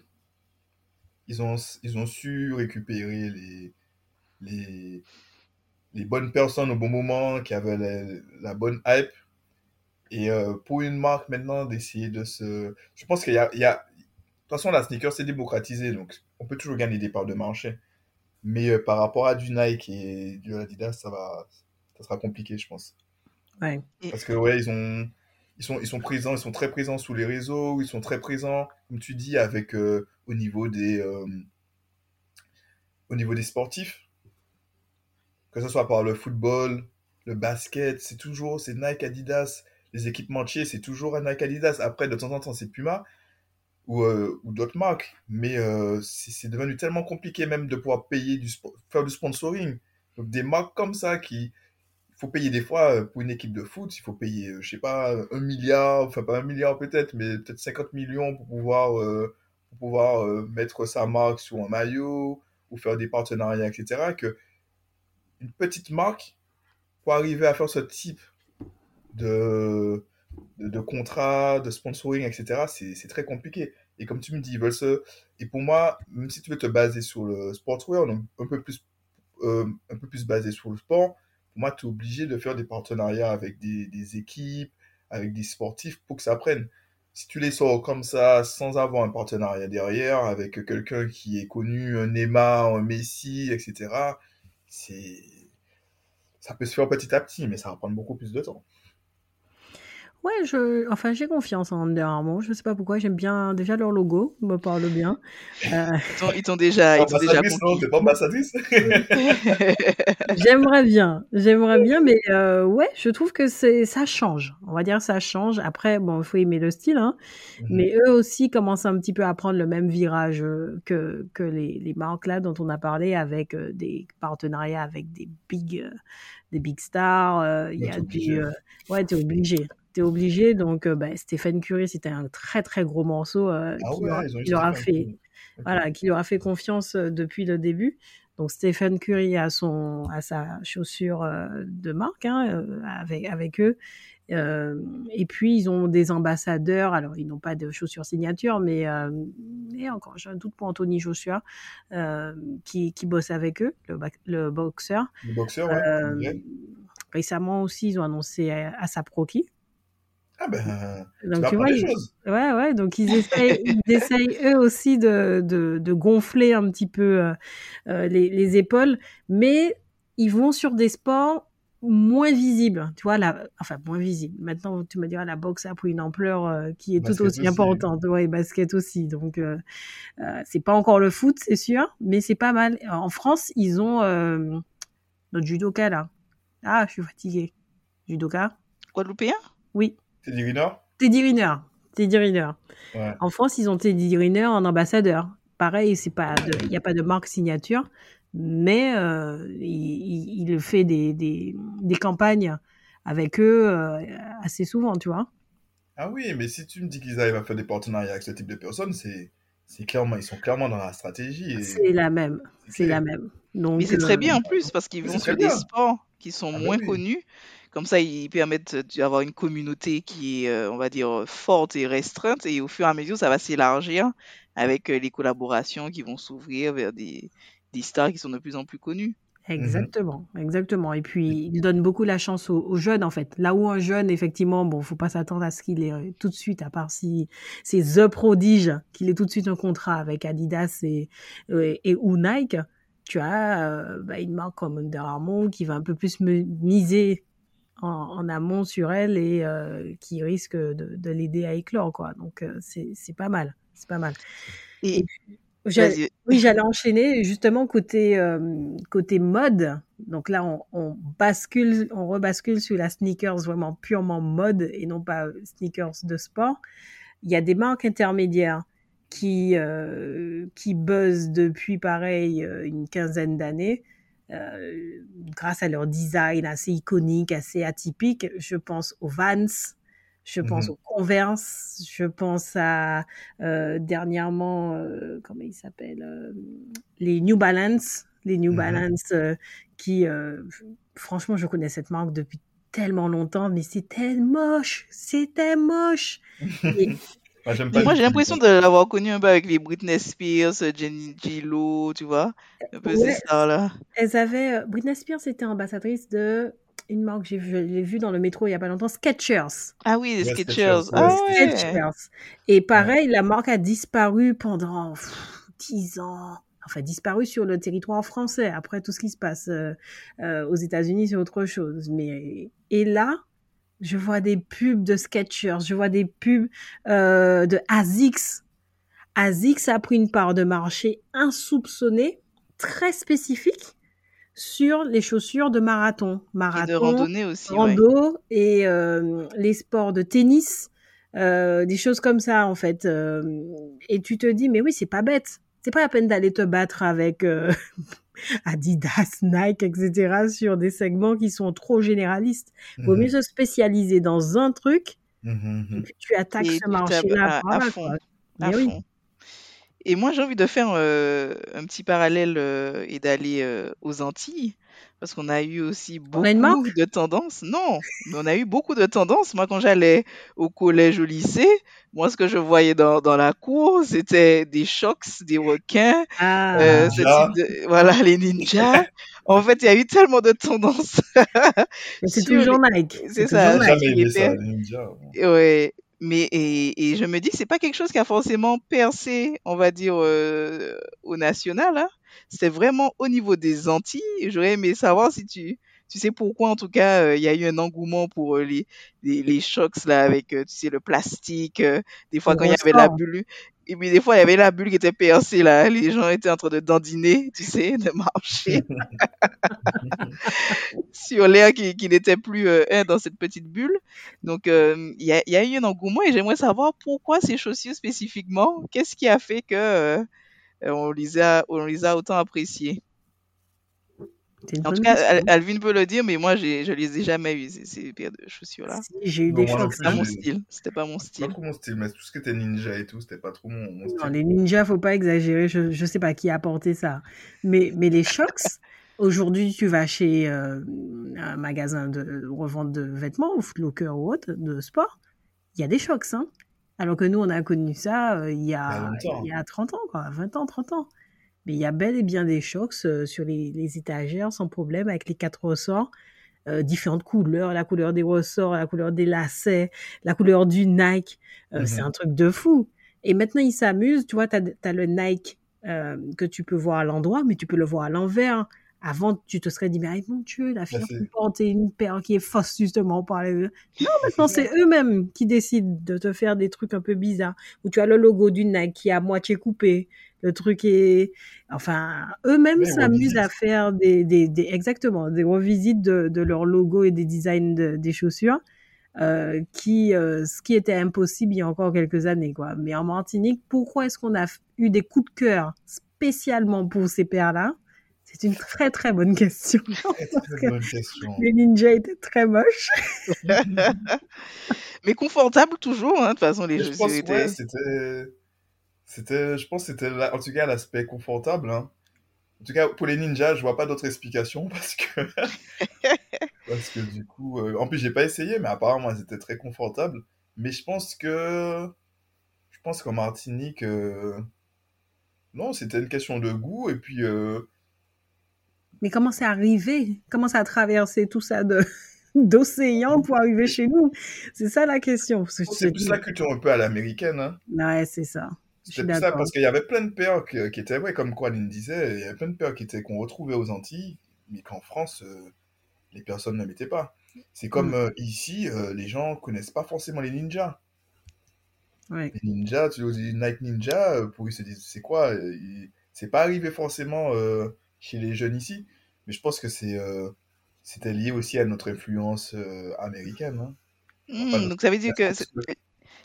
Ils ont, ils ont su récupérer les, les, les bonnes personnes au bon moment, qui avaient la, la bonne hype. Et euh, pour une marque maintenant d'essayer de se... Je pense qu'il y a, il y a... De toute façon, la sneaker, c'est démocratisé, donc on peut toujours gagner des parts de marché. Mais euh, par rapport à du Nike et du Adidas, ça va... Ça sera compliqué, je pense. Ouais. Parce que, ouais, ils ont... Ils sont, ils sont présents, ils sont très présents sous les réseaux, ils sont très présents, comme tu dis, avec euh, au niveau des euh, au niveau des sportifs, que ce soit par le football, le basket, c'est toujours c'est Nike, Adidas, les équipementiers, c'est toujours un Nike, Adidas. Après, de temps en temps, c'est Puma ou, euh, ou d'autres marques, mais euh, c'est devenu tellement compliqué même de pouvoir payer du faire du sponsoring. Donc des marques comme ça qui il faut payer des fois euh, pour une équipe de foot, il faut payer, euh, je sais pas, un milliard, enfin pas un milliard peut-être, mais peut-être 50 millions pour pouvoir, pour pouvoir mettre sa marque sur un maillot ou faire des partenariats, etc. Que une petite marque, pour arriver à faire ce type de, de, de contrat, de sponsoring, etc., c'est c'est très compliqué. Et comme tu me dis, ils veulent se... Et pour moi, même si tu veux te baser sur le sportswear, donc un peu plus, euh, un peu plus basé sur le sport, pour moi, tu es obligé de faire des partenariats avec des, des équipes, avec des sportifs pour que ça prenne. Si tu les sors comme ça, sans avoir un partenariat derrière, avec quelqu'un qui est connu, un Neymar, un Messi, etc., c'est... ça peut se faire petit à petit, mais ça va prendre beaucoup plus de temps. Ouais, je, enfin, j'ai confiance en Under Armour. Je sais pas pourquoi. J'aime bien déjà leur logo. Il me parle bien. Euh, Ils t'ont- Ils déjà, ils t'ont déjà t'es pas ambassadrice J'aimerais bien, j'aimerais bien, mais euh, ouais, je trouve que c'est ça change. On va dire ça change. Après, bon, il faut aimer le style, hein, mais eux aussi commencent un petit peu à prendre le même virage euh, que que les, les marques là dont on a parlé avec euh, des partenariats avec des big euh, des big stars. euh, Il y Ouais, a du euh, ouais, t'es obligé, t'es obligé. Donc, euh, bah, Stephen Curry, c'était un très très gros morceau euh, Ah qui leur a, ouais, qui leur fait voilà, qui leur a fait confiance depuis le début. Donc Stephen Curry a son a sa chaussure de marque hein, avec avec eux. Euh, et puis ils ont des ambassadeurs. Alors ils n'ont pas de chaussures signature, mais et encore j'ai un doute pour Anthony Joshua qui qui bosse avec eux, le, le boxeur. Le boxeur, ouais. Récemment aussi ils ont annoncé Asap Rocky ah ben, donc, tu vois, ouais, ouais, donc ils essayent, ils essayent eux aussi de, de, de, gonfler un petit peu euh, euh, les, les, épaules, mais ils vont sur des sports moins visibles, tu vois, la, enfin moins visibles. Maintenant, tu me diras, la boxe a pris une ampleur euh, qui est tout aussi, importante, ouais, basket aussi. Donc, c'est pas encore le foot, c'est sûr, mais c'est pas mal. En France, ils ont notre judoka là. Ah, je suis fatiguée. Judoka. Guadeloupéen? Oui. Teddy Riner? Teddy Riner. Teddy Riner. En France, ils ont Teddy Riner en ambassadeur. Pareil, c'est pas, il n'y a pas de marque signature, mais euh, il, il, fait des, des, des, campagnes avec eux euh, assez souvent, tu vois. Ah oui, mais si tu me dis qu'ils arrivent à faire des partenariats avec ce type de personnes, c'est c'est clairement, ils sont clairement dans la stratégie. C'est la même, c'est la même. Donc, mais c'est très bien en plus parce qu'ils vont sur des sports qui sont ah bah moins connus comme ça, ils permettent d'avoir une communauté qui est, euh, on va dire, forte et restreinte. Et au fur et à mesure, ça va s'élargir avec euh, les collaborations qui vont s'ouvrir vers des, des stars qui sont de plus en plus connues. Exactement, exactement. Et puis, il donne beaucoup la chance aux, jeunes, en fait. Là où un jeune, effectivement, bon, faut pas s'attendre à ce qu'il ait euh, tout de suite, à part si c'est The Prodige, qu'il ait tout de suite un contrat avec Adidas et, et, ou Nike. Tu as bah, une marque comme Under Armour qui va un peu plus miser en, amont sur elle et euh, qui risque de, de l'aider à éclore quoi. Donc euh, c'est pas mal, c'est pas mal. Et, oui, j'allais enchaîner justement côté euh, côté mode. Donc là, on, on, bascule, on rebascule sur la sneakers vraiment purement mode et non pas sneakers de sport. Il y a des marques intermédiaires qui qui buzzent depuis pareil une quinzaine d'années euh, grâce à leur design assez iconique, assez atypique. Je pense aux Vans, je pense mmh aux Converse, je pense à euh, dernièrement, euh, comment ils s'appellent, les New Balance, les New mmh Balance qui, franchement, je connais cette marque depuis tellement longtemps, mais c'était moche, c'était moche. Et, Moi, j'ai l'impression de l'avoir connu un peu avec les Britney Spears, Jenny Gillo, tu vois. Un peu ces stars-là. Elles avaient. Euh, Britney Spears était ambassadrice de une marque, je l'ai vu dans le métro il y a pas longtemps, Skechers. Ah oui, les Skechers. Ah Skechers. Et pareil, la marque a disparu pendant dix ans. Enfin, disparu sur le territoire français. Après tout ce qui se passe euh, euh, aux États-Unis, c'est autre chose. Mais et là, je vois des pubs de Skechers, je vois des pubs euh, de ASICS. ASICS a pris une part de marché insoupçonnée, très spécifique sur les chaussures de marathon, marathon, et de randonnée aussi, rando et euh, les sports de tennis, euh, des choses comme ça en fait. Euh, et tu te dis mais oui c'est pas bête, c'est pas la peine d'aller te battre avec euh, Adidas, Nike, etc. sur des segments qui sont trop généralistes. Il vaut mhm. mieux se spécialiser dans un truc mhm, mhm. et puis tu attaques ce marché-là à, fond. Et moi, j'ai envie de faire euh, un petit parallèle euh, et d'aller euh, aux Antilles parce qu'on a eu aussi beaucoup de tendances. Non, mais on a eu beaucoup de tendances. Moi, quand j'allais au collège, au lycée, moi, ce que je voyais dans, dans la cour, c'était des chocs, des requins, ah, euh, voilà, les ninjas. en fait, il y a eu tellement de tendances. c'est toujours Nike. C'est ça. Jamais ça, les ninjas. Ouais. Mais et, et, je me dis que c'est pas quelque chose qui a forcément percé, on va dire, euh, au national. Hein c'est vraiment au niveau des Antilles. J'aurais aimé savoir si tu, tu sais pourquoi, en tout cas, euh, il y a eu un engouement pour euh, les, les, les, chocs, là, avec, euh, tu sais, le plastique. des fois, quand il y avait la bulle. Et puis, des fois, il y avait la bulle qui était percée, là. Les gens étaient en train de dandiner, tu sais, de marcher sur l'air qui, qui n'était plus dans cette petite bulle. Donc, il y, a, y a eu un engouement et j'aimerais savoir pourquoi ces chaussures spécifiquement. Qu'est-ce qui a fait que on les a, on les a autant appréciés. En tout cas, Alvin peut le dire, mais moi, je les ai jamais eu, ces, paires de chaussures-là. j'ai eu des chocs. C'était pas mon style. C'était pas mon style. Pas trop mon style, mais tout ce qui était ninja et tout, c'était pas trop mon, style. Non, les ninjas, faut pas exagérer. Je, je sais pas qui a apporté ça. Mais, mais les chocs, aujourd'hui, tu vas chez euh, un magasin de revente de vêtements, ou Footlocker ou autre, de sport, il y a des chocs, hein. Alors que nous, on a connu ça euh, il, y a, il y a 30 ans, quoi, 20 ans, 30 ans. Mais il y a bel et bien des chocs euh, sur les, étagères sans problème avec les quatre ressorts. Euh, différentes couleurs, la couleur des ressorts, la couleur des lacets, la couleur du Nike. Euh, c'est un truc de fou. Et maintenant, ils s'amusent. Tu vois, tu as, le Nike que tu peux voir à l'endroit, mais tu peux le voir à l'envers. Avant, tu te serais dit, mais mon Dieu, la fille qui porte une paire qui est fausse, justement, par les... Non, maintenant, c'est eux-mêmes qui décident de te faire des trucs un peu bizarres. Où tu as le logo du Nike qui est à moitié coupé, le truc est, enfin, eux-mêmes s'amusent à faire des, des, des, exactement, des revisites de, de leur logo et des designs des chaussures. Euh, qui, euh, ce qui était impossible il y a encore quelques années, quoi. Mais en Martinique, pourquoi est-ce qu'on a eu des coups de cœur spécialement pour ces paires-là C'est une très très bonne question. Très, très bonne question. Les ninjas étaient très moches. Mais confortables toujours, hein, de toute façon, les chaussures étaient... c'était c'était, je pense, c'était en tout cas l'aspect confortable. Hein. En tout cas, pour les ninjas, je vois pas d'autre explication parce que parce que du coup, euh, en plus j'ai pas essayé, mais apparemment elles étaient très confortables. Mais je pense que je pense qu'en Martinique, euh, non, c'était une question de goût et puis. Euh, mais comment c'est arrivé? Comment ça a traversé tout ça de d'océan pour arriver chez nous? C'est ça la question. C'est plus la culture un peu à l'américaine. Hein. Ouais, c'est ça. C'était ça, parce qu'il y avait plein de paires qui, étaient, ouais, comme quoi Lynn disait, il y avait plein de paires qui étaient qu'on retrouvait aux Antilles, mais qu'en France, euh, les personnes ne mettaient pas. C'est comme mm. euh, ici, euh, les gens connaissent pas forcément les ninjas. Ouais. Les ninjas, tu dis Nike Ninja, pour eux, ils se disent, c'est quoi C'est pas arrivé forcément chez les jeunes ici, mais je pense que c'est c'était lié aussi à notre influence américaine. Hein. Mm, donc ça veut dire que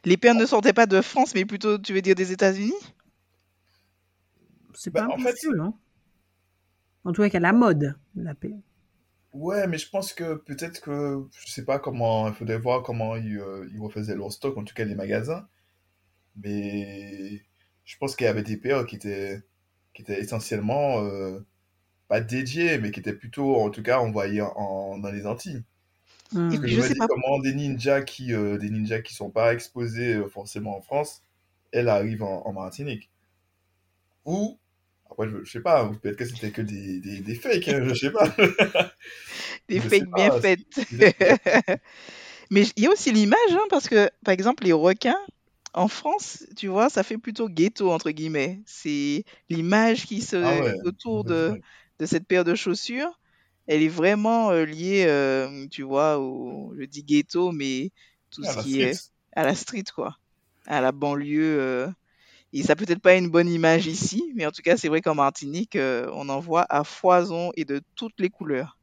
les pères ne sortaient pas de France, mais plutôt, tu veux dire, des États-Unis? C'est pas bah, impossible, en, hein. en tout cas, qu'à la mode, la paix. Ouais, mais je pense que peut-être que, je sais pas comment, il faudrait voir comment ils, euh, ils refaisaient leur stock, en tout cas les magasins. Mais je pense qu'il y avait des paires qui étaient, qui étaient essentiellement, euh, pas dédiés, mais qui étaient plutôt, en tout cas, envoyés en, dans les Antilles. Mmh. je, sais pas comment des ninjas qui euh, des ninjas qui sont pas exposés euh, forcément en France, elles arrivent en, Martinique. Ou après je, sais pas, peut-être que c'était que des, des, des fakes, hein, je sais pas. des fakes bien faites. Mais il y a aussi l'image, hein, parce que par exemple les requins en France, tu vois, ça fait plutôt ghetto entre guillemets. C'est l'image qui se ah autour de, de cette paire de chaussures elle est vraiment euh, liée, euh, tu vois, au, je dis ghetto, mais tout ce qui est à la street, quoi, à la banlieue. Euh. Et ça peut-être pas une bonne image ici, mais en tout cas, c'est vrai qu'en Martinique, on en voit à foison et de toutes les couleurs.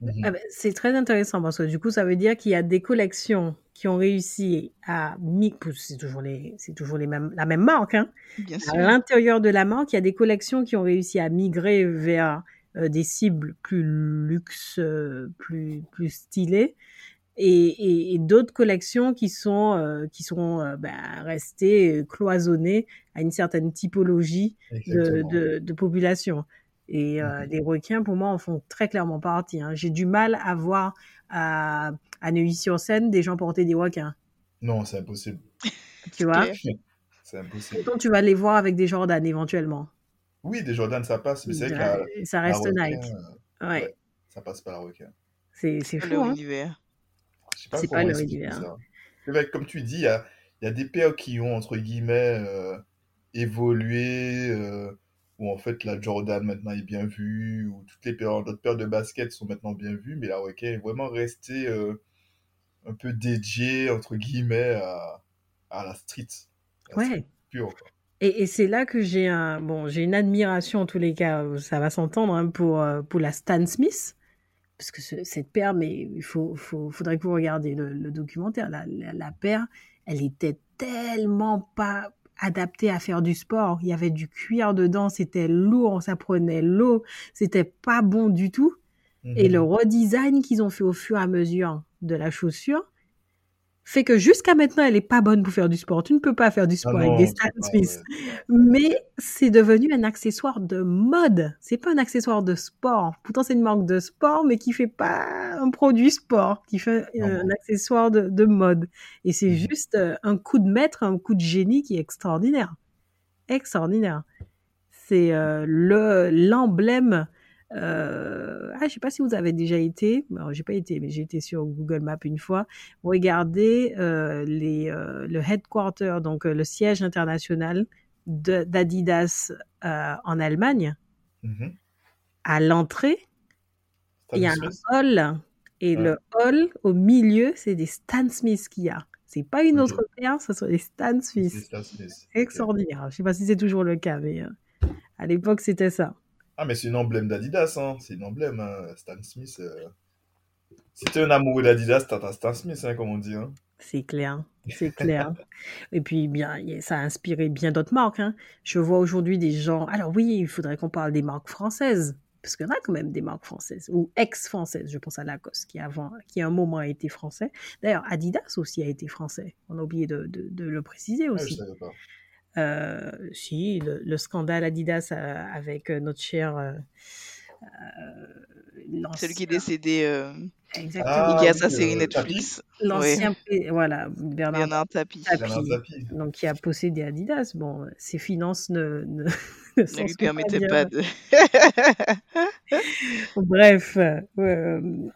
Mmh ah ben, c'est très intéressant parce que du coup, ça veut dire qu'il y a des collections qui ont réussi à c'est toujours les, c'est toujours les mêmes, la même marque, hein. Bien sûr. À l'intérieur de la marque, il y a des collections qui ont réussi à migrer vers euh, des cibles plus luxe, euh, plus, plus stylées, et, et, d'autres collections qui sont, euh, qui sont ben, restées cloisonnées à une certaine typologie de, de, de, population. Et mmh les requins, pour moi, en font très clairement partie. Hein. J'ai du mal à voir à, à Neuilly-sur-Seine des gens porter des requins. Non, c'est impossible. Tu vois? C'est impossible. Pourtant, tu vas les voir avec des Jordan éventuellement. Oui, des Jordan, ça passe, mais c'est vrai que Ça reste Nike. Euh, ouais. Ça passe pas la requin. C'est fou, hein. C'est pas leur univers. Comme tu dis, il y a, y a, des paires qui ont, entre guillemets, euh, évolué, euh, où en fait la Jordan maintenant est bien vue, ou toutes les paires, d'autres paires de basket sont maintenant bien vues, mais la requin est vraiment restée un peu dédiée, entre guillemets, à, à la street. ouais. pure, quoi. Et, et c'est là que j'ai un, bon, j'ai une admiration en tous les cas, ça va s'entendre hein, pour euh, pour la Stan Smith, parce que cette paire, mais il faut, faut, faudrait que vous regardiez le, le documentaire. La, la, paire, elle était tellement pas adapté à faire du sport. Il y avait du cuir dedans, c'était lourd, ça prenait l'eau, c'était pas bon du tout. Et Mhm. le redesign qu'ils ont fait au fur et à mesure de la chaussure fait que jusqu'à maintenant, elle est pas bonne pour faire du sport. Tu ne peux pas faire du Ah sport avec non, des Stan Smith. Mais c'est devenu un accessoire de mode. C'est pas un accessoire de sport. Pourtant, c'est une marque de sport, mais qui fait pas un produit sport, qui fait euh, Non. un accessoire de, de mode. Et c'est Mhm. juste euh, un coup de maître, un coup de génie qui est extraordinaire. Extraordinaire. C'est euh, le l'emblème. Euh... Ah, je sais pas si vous avez déjà été. Non, j'ai pas été, mais j'ai été sur Google Maps une fois. Regardez euh, les, euh, le headquarter, donc le siège international d'Adidas en Allemagne. Mhm. À l'entrée, il y a un hall et Ouais. le hall au milieu, c'est des Stan Smith qu'il y a. C'est pas une autre paire, ce sont des Stan Smith. Extraordinaire. Je sais pas si c'est toujours le cas, mais à l'époque, c'était ça. Ah, mais c'est une emblème d'Adidas, hein. C'est une emblème, hein. Stan Smith. euh. Si t'es un amoureux d'Adidas, t'as ta Stan Smith, hein, comme on dit. Hein. C'est clair, c'est clair. Et puis, bien, ça a inspiré bien d'autres marques. hein. Je vois aujourd'hui des gens. Alors, oui, il faudrait qu'on parle des marques françaises. Parce qu'il y en a quand même des marques françaises, ou ex-françaises. Je pense à Lacoste, qui, avant, qui à un moment a été français. D'ailleurs, Adidas aussi a été français. On a oublié de, de- de le préciser je aussi. savais pas. Euh, si, le, le scandale Adidas euh, avec euh, notre cher. euh, Celui qui est décédé euh, Exactement. Ah, et qui a sa série euh, Netflix. L'ancien. Voilà, Bernard Bernard Tapie. Donc qui a possédé Adidas. Bon, ses finances ne, ne, ne lui bien. pas de. Bref, euh,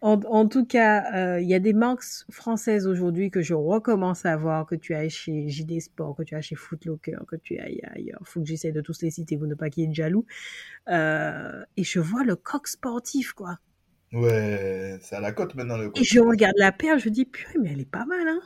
en, en tout cas, euh, il y a des marques françaises aujourd'hui que je recommence à voir, que tu as chez JD Sport, que tu as chez Footlocker, que tu as ailleurs. Faut que j'essaie de tous les citer pour ne pas qu'il y ait de jaloux. Euh, et je vois le coq sportif, quoi. Ouais, c'est à la cote maintenant, le Et je regarde la paire, je dis, purée, mais elle est pas mal, hein.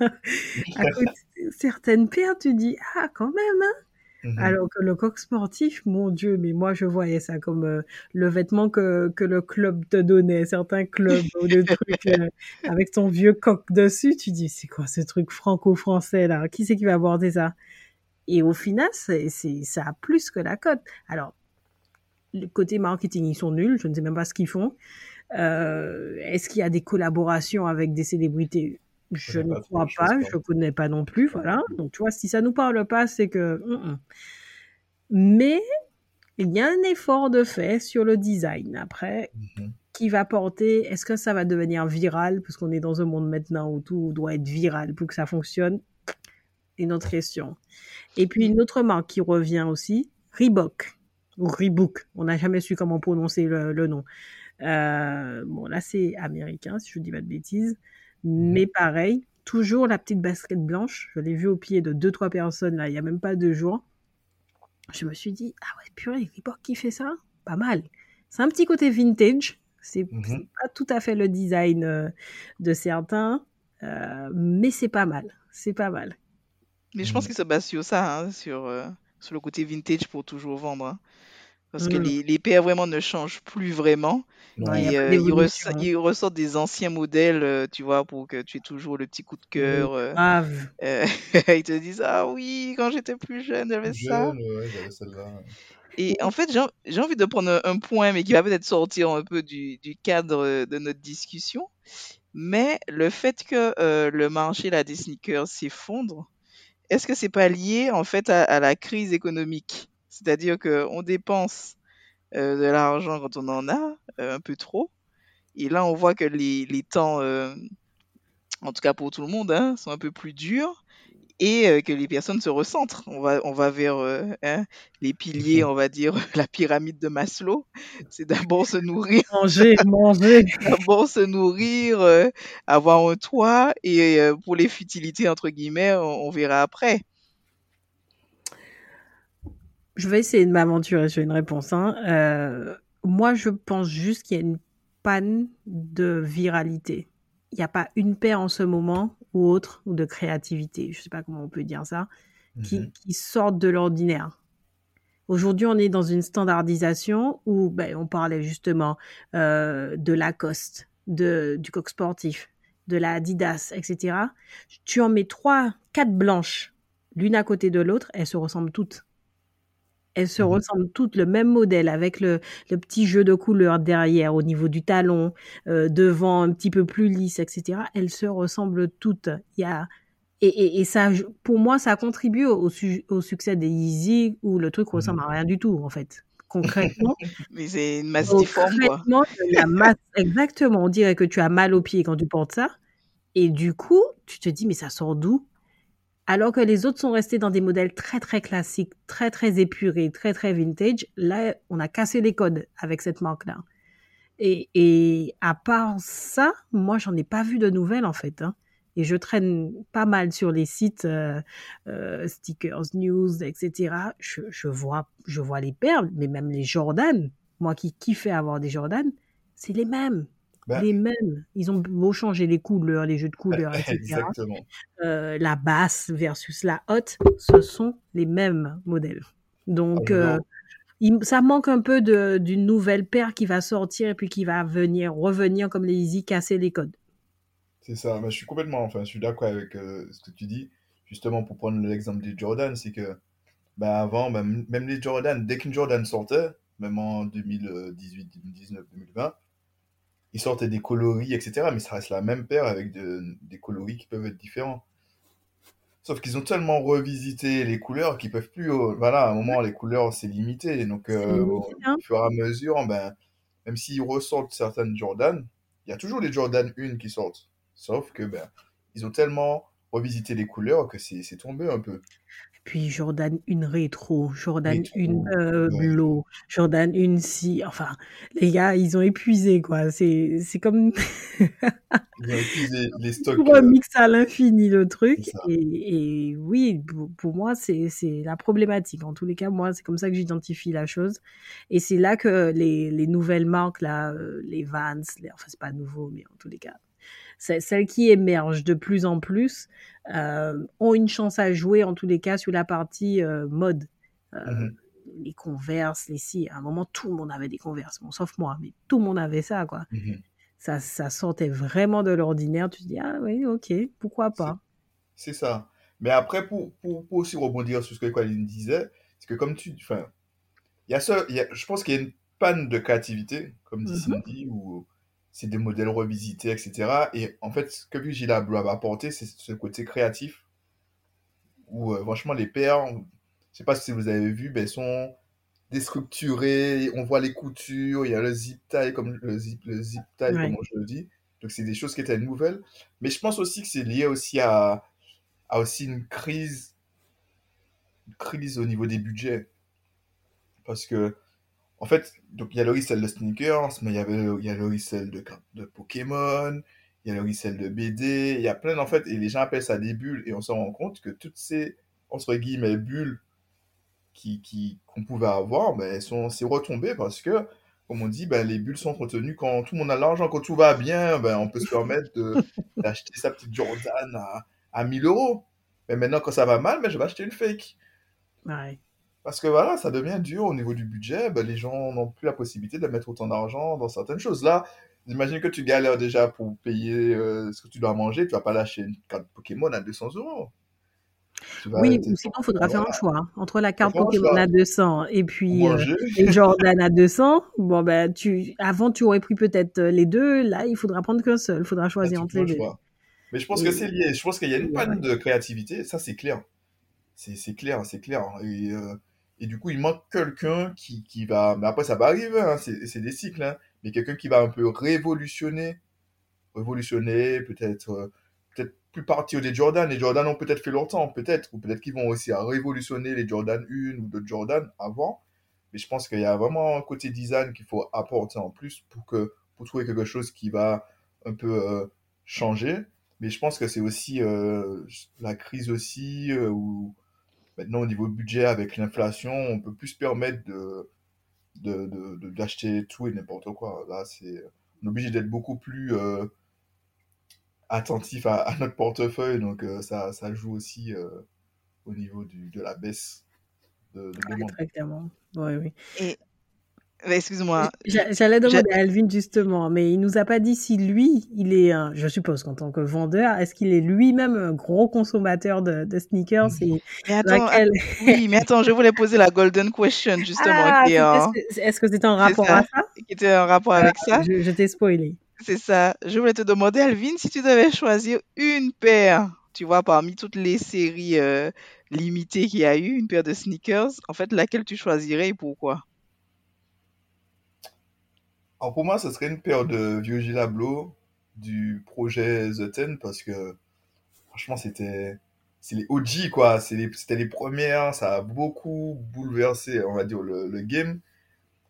à côté de certaines paires, tu dis, ah, quand même, hein. Mhm. Alors que le coq sportif, mon Dieu, mais moi je voyais ça comme euh, le vêtement que, que le club te donnait, certains clubs ou des trucs euh, avec ton vieux coq dessus, tu dis c'est quoi ce truc franco-français là? Qui c'est qui va aborder ça? Et au final, c'est, c'est, ça a plus que la cote. Alors, le côté marketing, ils sont nuls, je ne sais même pas ce qu'ils font. Euh, est-ce qu'il y a des collaborations avec des célébrités? Je ne crois pas, je connais pas non plus, voilà. Donc tu vois, si ça nous parle pas, c'est que. Mais il y a un effort de fait sur le design. Après, Mhm. qui va porter Est-ce que ça va devenir viral Parce qu'on est dans un monde maintenant où tout doit être viral pour que ça fonctionne? Une autre question. Et puis une autre marque qui revient aussi, Reebok ou Reebok. On n'a jamais su comment prononcer le, le nom. Euh, bon, là c'est américain, si je ne dis pas de bêtises. Mais pareil, toujours la petite basket blanche. Je l'ai vue au pied de deux trois personnes là, il y a même pas deux jours. Je me suis dit ah ouais purée, Reebok qui fait ça, pas mal. C'est un petit côté vintage. C'est Mhm. c'est pas tout à fait le design euh, de certains, euh, mais c'est pas mal. C'est pas mal. Mais je pense Mhm. qu'il se base sur ça, hein, sur, euh, sur le côté vintage pour toujours vendre. hein. Parce que Mm. les, les paires vraiment ne changent plus vraiment. Ouais, Et pas euh, ils, ils ressortent des anciens modèles, euh, tu vois, pour que tu aies toujours le petit coup de cœur. euh, Grave. euh, ils te disent, ah oui, quand j'étais plus jeune, j'avais ça. Jeune, ouais, j'avais celle-là. Et en fait, j'ai en- j'ai envie de prendre un, un point, mais qui va peut-être sortir un peu du, du cadre de notre discussion. Mais le fait que euh, le marché là, des sneakers s'effondre, est-ce que c'est pas lié en fait à, la crise économique? C'est-à-dire qu'on dépense euh, de l'argent quand on en a, euh, un peu trop. Et là, on voit que les, les temps, euh, en tout cas pour tout le monde, hein, sont un peu plus durs et euh, que les personnes se recentrent. On va, on va vers euh, hein, les piliers, on va dire, la pyramide de Maslow. C'est d'abord se nourrir, Manger, manger. d'abord se nourrir, euh, avoir un toit et pour les futilités, entre guillemets, on, on verra après. Je vais essayer de m'aventurer sur une réponse. hein. Moi, je pense juste qu'il y a une panne de viralité. Il n'y a pas une paire en ce moment ou autre ou de créativité. Je ne sais pas comment on peut dire ça. Qui, Mhm. qui sortent de l'ordinaire. Aujourd'hui, on est dans une standardisation où ben, on parlait justement euh, de Lacoste, de, du coq sportif, de la Adidas, etc. Tu en mets trois, quatre blanches. l'une à côté de l'autre, elles se ressemblent toutes. Elles se Mhm. ressemblent toutes, le même modèle, avec le, le petit jeu de couleurs derrière, au niveau du talon, euh, devant un petit peu plus lisse, etc. Elles se ressemblent toutes. Il y a, et, et, et ça, je- pour moi, ça contribue au, su- au succès des Yeezy, où le truc ressemble à rien du tout, en fait. Concrètement, Mais c'est une masse difforme, quoi. la masse, exactement, on dirait que tu as mal aux pieds quand tu portes ça. Et du coup, tu te dis, mais ça sort d'où? Alors que les autres sont restés dans des modèles très très classiques, très très épurés, très très vintage. Là, on a cassé les codes avec cette marque-là. Et, et à part ça, moi, j'en ai pas vu de nouvelles en fait. hein. Et je traîne pas mal sur les sites euh, euh, stickers, news, etc. Je, je vois, je vois les perles, mais même les Jordan. Moi qui kiffais avoir des Jordan, c'est les mêmes. Ben, Les mêmes. Ils ont beau changer les couleurs, les jeux de couleurs, etc. exactement. Euh, la basse versus la haute, ce sont les mêmes modèles. Donc, Ah, euh, il- ça manque un peu d'une nouvelle paire qui va sortir et puis qui va venir, revenir comme les Easy, casser les codes. C'est ça, mais je suis complètement, enfin, je suis d'accord avec euh, ce que tu dis. Justement, pour prendre l'exemple des Jordan, c'est que bah, avant, bah, même les Jordan, dès qu'une Jordan sortait, même en 2018, 2019, 2020, ils sortaient des coloris, etc. Mais ça reste la même paire avec de- des coloris qui peuvent être différents. Sauf qu'ils ont tellement revisité les couleurs qu'ils peuvent plus. euh, voilà, à un moment, les couleurs, c'est limité. Donc, euh, au hein. fur et à mesure, ben, même s'ils ressortent certaines Jordan, il y a toujours les Jordan 1 qui sortent. Sauf que ben, ils ont tellement revisité les couleurs que c'est tombé un peu. Puis Jordan une rétro, Jordan Rétro, une euh, ouais. blow, Jordan une si. Enfin, les gars, ils ont épuisé, quoi. C'est c'est comme Ils ont épuisé les stocks. Pour euh, remix à l'infini le truc. Et, et oui, pour, pour moi, c'est c'est la problématique. En tous les cas, moi, c'est comme ça que j'identifie la chose. Et c'est là que les, les nouvelles marques, là, euh, les Vans, les, enfin, c'est pas nouveau, mais en tous les cas, celles qui émergent de plus en plus euh, ont une chance à jouer, en tous les cas, sur la partie euh, mode. Euh, Mhm. Les converses, les si. À un moment, tout le monde avait des converses. Bon, sauf moi, mais tout le monde avait ça, quoi mhm. ça, ça sortait vraiment de l'ordinaire. Tu te dis, ah oui, ok, pourquoi pas. c'est ça. Mais après, pour, pour, pour aussi rebondir sur ce que Colin disait, c'est que comme tu. Enfin, il y a ce, y a- je pense qu'il y a une panne de créativité, comme dit Mhm. Cindy, où c'est des modèles revisités, etc. Et en fait, ce que Virgil Abloh va apporter, c'est ce côté créatif, où euh, franchement, les paires, je sais pas si vous avez vu, ben, sont déstructurées, on voit les coutures, il y a le zip tie, comme le zip, le zip tie, Ouais. comme je le dis. Donc, c'est des choses qui étaient nouvelles. Mais je pense aussi que c'est lié aussi à, à aussi une crise, une crise au niveau des budgets. Parce que, en fait, donc il y a le resell de sneakers, mais il y, avait, il y a le resell de, Pokémon, il y a le resell de BD, il y a plein, en fait, et les gens appellent ça des bulles, et on se rend compte que toutes ces, entre guillemets, bulles qui, qui, qu'on pouvait avoir, ben, sont, c'est retombé parce que, comme on dit, ben, les bulles sont retenues quand tout le monde a l'argent, quand tout va bien, ben, on peut se permettre de, d'acheter sa petite Jordan à, à 1000 euros. Mais maintenant, quand ça va mal, ben, je vais acheter une fake. Ouais. Parce que voilà, ça devient dur au niveau du budget. Ben, les gens n'ont plus la possibilité de mettre autant d'argent dans certaines choses. Là, imagine que tu galères déjà pour payer euh, ce que tu dois manger. Tu vas pas lâcher une carte Pokémon à 200 euros. Oui, ou sinon, il faudra faire un choix. hein. Entre la carte Pokémon à 200 et puis euh, les Jordan à 200, bon, ben, tu, avant, tu aurais pris peut-être euh, les deux. Là, il faudra prendre qu'un seul. Il faudra Là, choisir entre les le deux. choix. Mais je pense Et- que c'est lié. Je pense qu'il y a une Ouais. panne de créativité. Ça, c'est clair. C'est c'est clair, c'est clair. Et, euh, et du coup, il manque quelqu'un qui, qui va. Mais après, ça va arriver. hein, c'est des cycles. hein, mais quelqu'un qui va un peu révolutionner. Révolutionner, peut-être. euh, peut-être plus partir des Jordan. Les Jordan ont peut-être fait leur temps, peut-être. Ou peut-être qu'ils vont aussi révolutionner les Jordan 1 ou d'autres Jordan avant. Mais je pense qu'il y a vraiment un côté design qu'il faut apporter en plus pour, que, pour trouver quelque chose qui va un peu euh, changer. Mais je pense que c'est aussi euh, la crise aussi, où maintenant au niveau budget, avec l'inflation, on peut plus se permettre de, de, de- de- d'acheter tout et n'importe quoi. Là, c'est, on est obligé d'être beaucoup plus euh, attentif à, à notre portefeuille, donc euh, ça, ça joue aussi euh, au niveau du, de la baisse de, de demande. très clairement. Ouais, oui. Et Excuse-moi. J'allais demander à Alvin justement, mais il nous a pas dit si lui, il est, je suppose qu'en tant que vendeur, est-ce qu'il est lui-même un gros consommateur de, sneakers mais attends, Oui, mais attends, je voulais poser la golden question justement. Ah, est-ce que c'était en rapport à ça? Qui était en rapport avec ça Je, t'ai spoilé. C'est ça. Je voulais te demander, Alvin, si tu devais choisir une paire, tu vois, parmi toutes les séries euh, limitées qu'il y a eu, une paire de sneakers, en fait, laquelle tu choisirais et pourquoi? Alors pour moi, ce serait une paire de Virgil Abloh du projet The Ten parce que franchement, c'était c'est les OG quoi, c'était les premières, ça a beaucoup bouleversé, on va dire, le, game.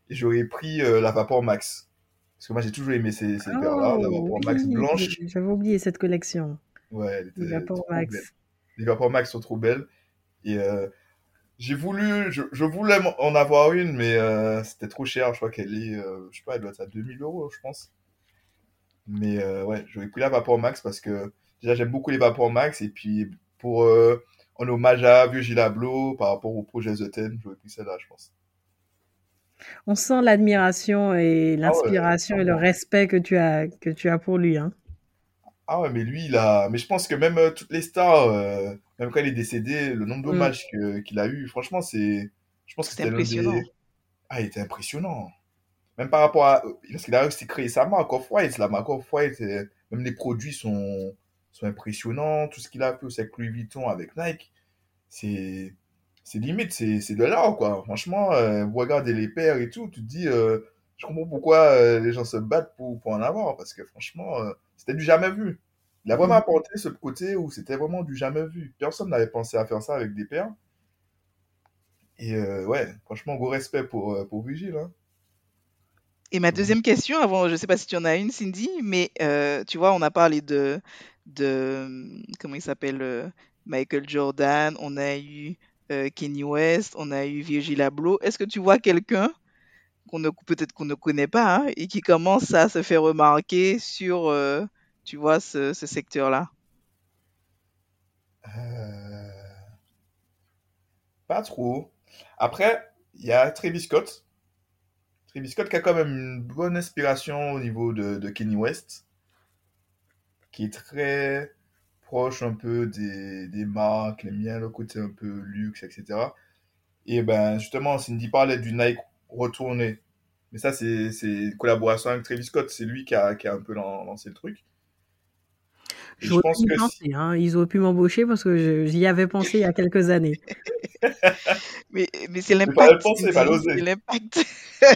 Et j'aurais pris euh, la Vapor Max. Parce que moi, j'ai toujours aimé ces, ces paires-là, la Vapor Max blanche. J'avais oublié cette collection. Ouais, les Vapor Max. Les Vapor Max sont trop belles. Et euh, j'ai voulu, je, je, voulais en avoir une, mais euh, c'était trop cher. Je crois qu'elle est, euh, je sais pas, elle doit être à 2000 euros, je pense. Mais euh, ouais, j'aurais pris la Vapor Max parce que déjà j'aime beaucoup les Vapor Max et puis pour en hommage à Virgil Abloh par rapport au projet The Ten, j'aurais pris celle-là, je pense. On sent l'admiration et ah l'inspiration et le respect que tu as que tu as pour lui, hein. Ah ouais, mais lui, il a. Mais je pense que même toutes les stars, même quand il est décédé, le nombre de mm. matchs qu'il a eu, franchement, c'est. Je pense que c'était impressionnant. Ah, il était impressionnant. Même par rapport à. Parce qu'il a réussi à créer sa marque Off-White. La marque Off-White, même les produits sont, sont impressionnants. Tout ce qu'il a fait aussi avec Louis Vuitton, avec Nike, c'est. C'est limite, c'est de l'art, quoi. Franchement, euh, vous regardez les paires et tout, tu te dis. Euh, je comprends pourquoi euh, les gens se battent pour, pour en avoir. Parce que franchement, c'était du jamais vu. Il a vraiment apporté ce côté où c'était vraiment du jamais vu. Personne n'avait pensé à faire ça avec des pères. Et euh, ouais, franchement, gros respect pour, euh, pour Vigile. Hein. Et ma deuxième question, avant, je ne sais pas si tu en as une, Cindy, mais euh, tu vois, on a parlé de, de comment il s'appelle, Michael Jordan, on a eu Kenny West, on a eu Virgil Abloh. Est-ce que tu vois quelqu'un peut-être qu'on ne connaît pas hein, et qui commence à se faire remarquer sur tu vois, ce, secteur-là euh, Pas trop. Après, il y a Travis Scott. Scott qui a quand même une bonne inspiration au niveau de, de Kenny West, qui est très proche un peu des, des marques, les miens, le côté un peu luxe, etc. Et ben justement, Cindy parlait du Nike retourné. Mais ça, c'est collaboration avec Travis Scott. C'est lui qui a, qui a un peu lancé le truc. Je pense que hein. Ils auraient pu m'embaucher parce que j'y avais pensé il y a quelques années. mais mais c'est l'impact. C'est l'impact.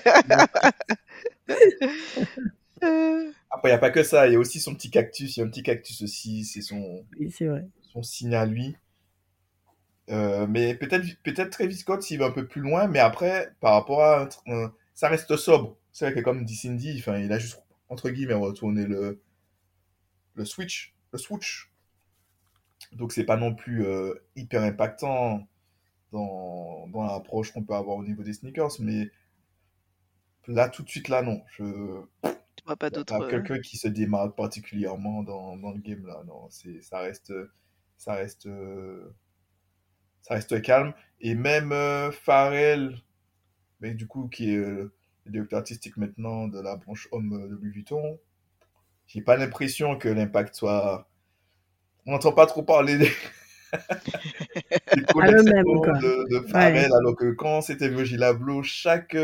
Après, il n'y a pas que ça. Il y a aussi son petit cactus. Il y a un petit cactus aussi. C'est son, son signe à lui. Euh, mais peut-être peut-être Travis Scott s'il va un peu plus loin. Mais après, par rapport à. Ça reste sobre. C'est vrai que comme dit Cindy, il a juste, entre guillemets, retourné le, le switch le switch. Donc c'est pas non plus euh, hyper impactant dans, dans l'approche qu'on peut avoir au niveau des sneakers, mais là tout de suite là non, je tu vois pas d'autres euh, quelqu'un qui se démarque particulièrement dans, dans, le game là, non, c'est ça reste ça reste ça reste calme et même euh, Pharrell mais du coup qui est le directeur artistique maintenant de la branche homme de Louis Vuitton, j'ai pas l'impression que l'impact soit. On n'entend pas trop parler des, collections de, de Pharrell, alors que quand c'était Virgil Abloh, chaque,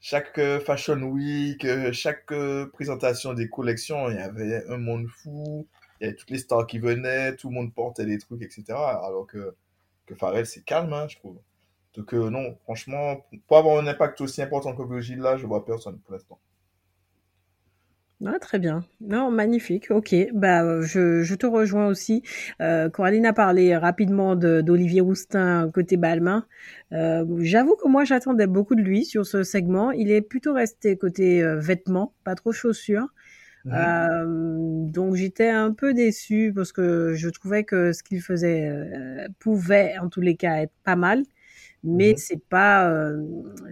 chaque Fashion Week, chaque présentation des collections, il y avait un monde fou, il y avait toutes les stars qui venaient, tout le monde portait des trucs, etc. Alors que, que Pharrell, c'est calme, hein, je trouve. Donc, euh, non, franchement, pour avoir un impact aussi important que Virgil là, je vois personne pour l'instant. Ah, très bien. Non, magnifique. Ok. Bah, je, je te rejoins aussi. Euh, Coraline a parlé rapidement d'Olivier Roustin côté Balmain. Euh, J'avoue que moi, j'attendais beaucoup de lui sur ce segment. Il est plutôt resté côté euh, vêtements, pas trop chaussures. Euh, donc j'étais un peu déçue parce que je trouvais que ce qu'il faisait pouvait en tous les cas être pas mal mais mmh c'est pas euh,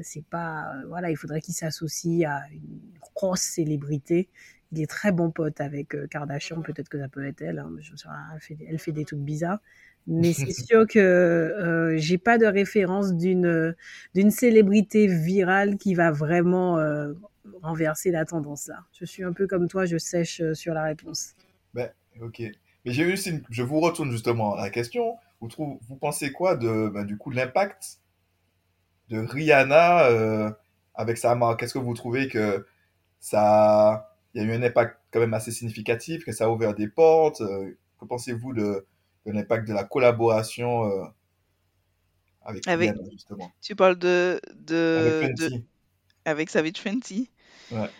c'est pas euh, voilà il faudrait qu'il s'associe à une grosse célébrité il est très bon pote avec euh, Kardashian peut-être que ça peut être elle hein, je elle, fait, elle fait des trucs bizarres Mais c'est sûr que euh, j'ai pas de référence d'une d'une célébrité virale qui va vraiment euh, renverser la tendance là. Je suis un peu comme toi, je sèche sur la réponse. Ben, ok. Mais j'ai une... je vous retourne justement à la question. Vous, trouvez, vous pensez quoi de, ben, du coup, de l'impact de Rihanna euh, avec sa marque? Est-ce que vous trouvez que ça, il y a eu un impact quand même assez significatif, que ça a ouvert des portes euh, Que pensez-vous de, de l'impact de la collaboration euh, avec, Avec, Rihanna justement? Tu parles de, Avec de, de, Fenty avec Savage Fenty. Ouais.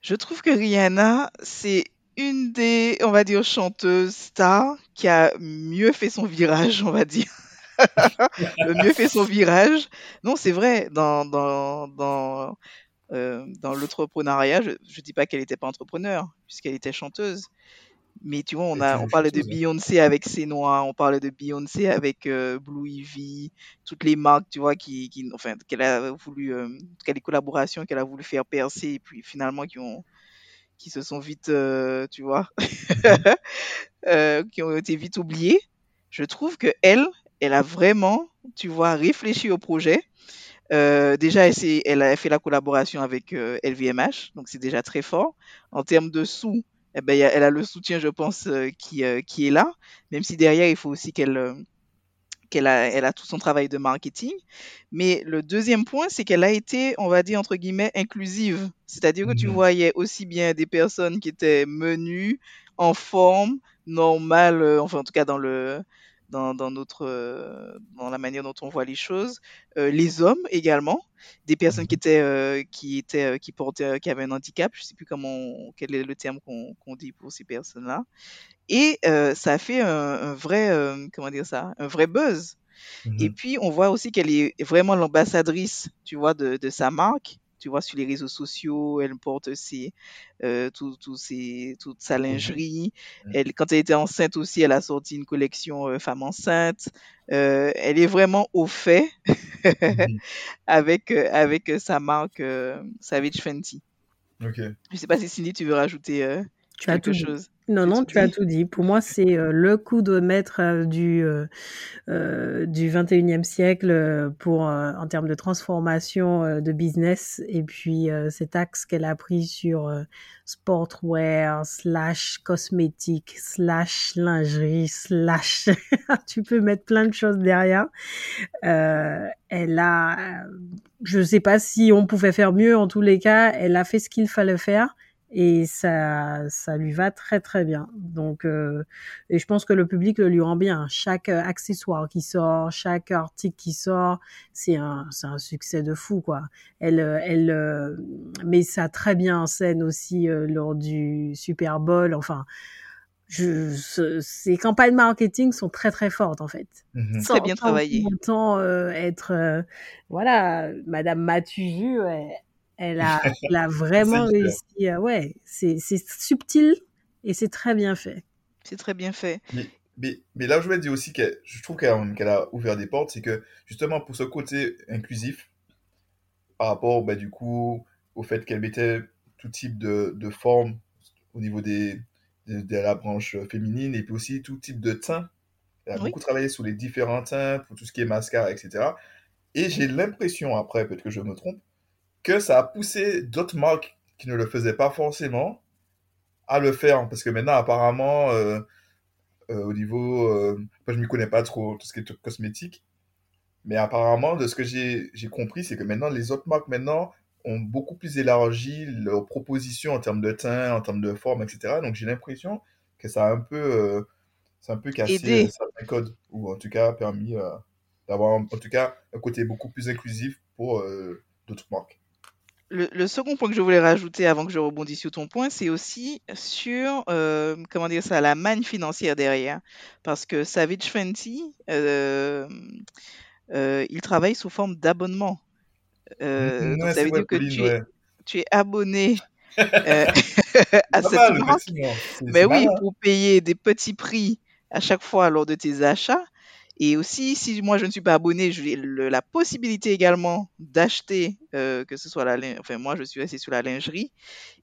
Je trouve que Rihanna, c'est une des, on va dire, chanteuses stars qui a mieux fait son virage, on va dire. Le mieux fait son virage. Non, c'est vrai, dans, dans, dans, euh, dans l'entrepreneuriat, je ne dis pas qu'elle n'était pas entrepreneur, puisqu'elle était chanteuse. Mais tu vois, on, a, on parlait de. Beyoncé avec ses noix, on parlait de Beyoncé avec euh, Blue Ivy, toutes les marques, tu vois, qui, qui enfin, qu'elle a voulu, euh, en tout cas, les collaborations qu'elle a voulu faire percer, et puis finalement qui ont, qui se sont vite, euh, tu vois, Mhm. euh, qui ont été vite oubliées. Je trouve que elle, elle a vraiment, tu vois, réfléchi au projet. Euh, déjà, elle, a fait la collaboration avec LVMH, donc c'est déjà très fort. En termes de sous, eh ben, elle a le soutien, je pense, qui, qui est là, même si derrière, il faut aussi qu'elle qu'elle a, elle a tout son travail de marketing. Mais le deuxième point, c'est qu'elle a été, on va dire, entre guillemets, inclusive. C'est-à-dire que tu Mhm. voyais aussi bien des personnes qui étaient menues, en forme, normale, euh, enfin, en tout cas, dans le, dans, dans notre, euh, dans la manière dont on voit les choses. Euh, les hommes également, des personnes qui étaient, euh, qui étaient, qui portaient, qui avaient un handicap. Je sais plus comment, quel est le terme qu'on qu'on dit pour ces personnes-là. Et ça a fait un, un vrai, comment dire ça, un vrai buzz. Et Mhm. puis, on voit aussi qu'elle est vraiment l'ambassadrice, tu vois, de, de sa marque. Tu vois, sur les réseaux sociaux, elle porte ses, euh, tout, tout ses, toute sa Produit. lingerie. Mhm. Elle, quand elle était enceinte aussi, elle a sorti une collection euh, femme enceinte. Euh, elle est vraiment au fait Mhm. avec, euh, avec euh, sa marque euh, Savage Fenty. Ok. Je sais pas si Cindy, tu veux rajouter euh, Tu as quelque tout chose. Non, non, tu as tout dit. Pour moi, c'est euh, le coup de maître euh, du, euh, euh, du 21e siècle euh, pour, euh, en termes de transformation de business. Et puis, euh, cet axe qu'elle a pris sur euh, sportwear, slash cosmétique, slash lingerie, slash... tu peux mettre plein de choses derrière. Euh, elle a... Je sais pas si on pouvait faire mieux. En tous les cas, elle a fait ce qu'il fallait faire et ça, ça lui va très très bien. Donc, euh, et je pense que le public le lui rend bien. Chaque euh, accessoire qui sort, chaque article qui sort, c'est un, c'est un succès de fou quoi. Elle, euh, elle euh, met ça très bien en scène aussi euh, lors du Super Bowl. Enfin, je, ce- ces campagnes marketing sont très très fortes en fait. Très Sans, bien travaillé. autant euh, être, euh, voilà, Madame Matuju, elle, elle a, elle a C'est vraiment réussi. à- ouais, c'est subtil et c'est très bien fait. C'est très bien fait. Mais, mais, mais là, je voulais dire aussi que je trouve qu'elle a, ouvert des portes, c'est que justement pour ce côté inclusif, par rapport bah, du coup au fait qu'elle mettait tout type de, de forme au niveau des, de, de la branche féminine et puis aussi tout type de teint. Elle a Oui. beaucoup travaillé sur les différents teints, pour tout ce qui est mascara, etc. Et j'ai l'impression, après, peut-être que je me trompe, que ça a poussé d'autres marques qui ne le faisaient pas forcément à le faire. Parce que maintenant, apparemment, euh, euh, au niveau... Euh, moi, je ne m'y connais pas trop, tout ce qui est cosmétique. Mais apparemment, de ce que j'ai compris, c'est que maintenant, les autres marques, maintenant, ont beaucoup plus élargi leurs propositions en termes de teint, en termes de forme, etc. Donc, j'ai l'impression que ça a un peu, a un peu cassé certains codes, ou en tout cas permis d'avoir, en tout cas, un côté beaucoup plus inclusif pour d'autres marques. Le, le second point que je voulais rajouter avant que je rebondisse sur ton point, c'est aussi sur, euh, comment dire ça, la manne financière derrière. Parce que Savage Fenty, euh, euh, il travaille sous forme d'abonnement. Ouais, ça veut dire que Pauline, tu es, ouais. tu es abonné à cette mal, marque. Mais c'est oui, pour payer des petits prix à chaque fois lors de tes achats. Et aussi, si moi je ne suis pas abonné, j'ai la possibilité également d'acheter, euh, que ce soit la lingerie, enfin moi je suis resté sur la lingerie.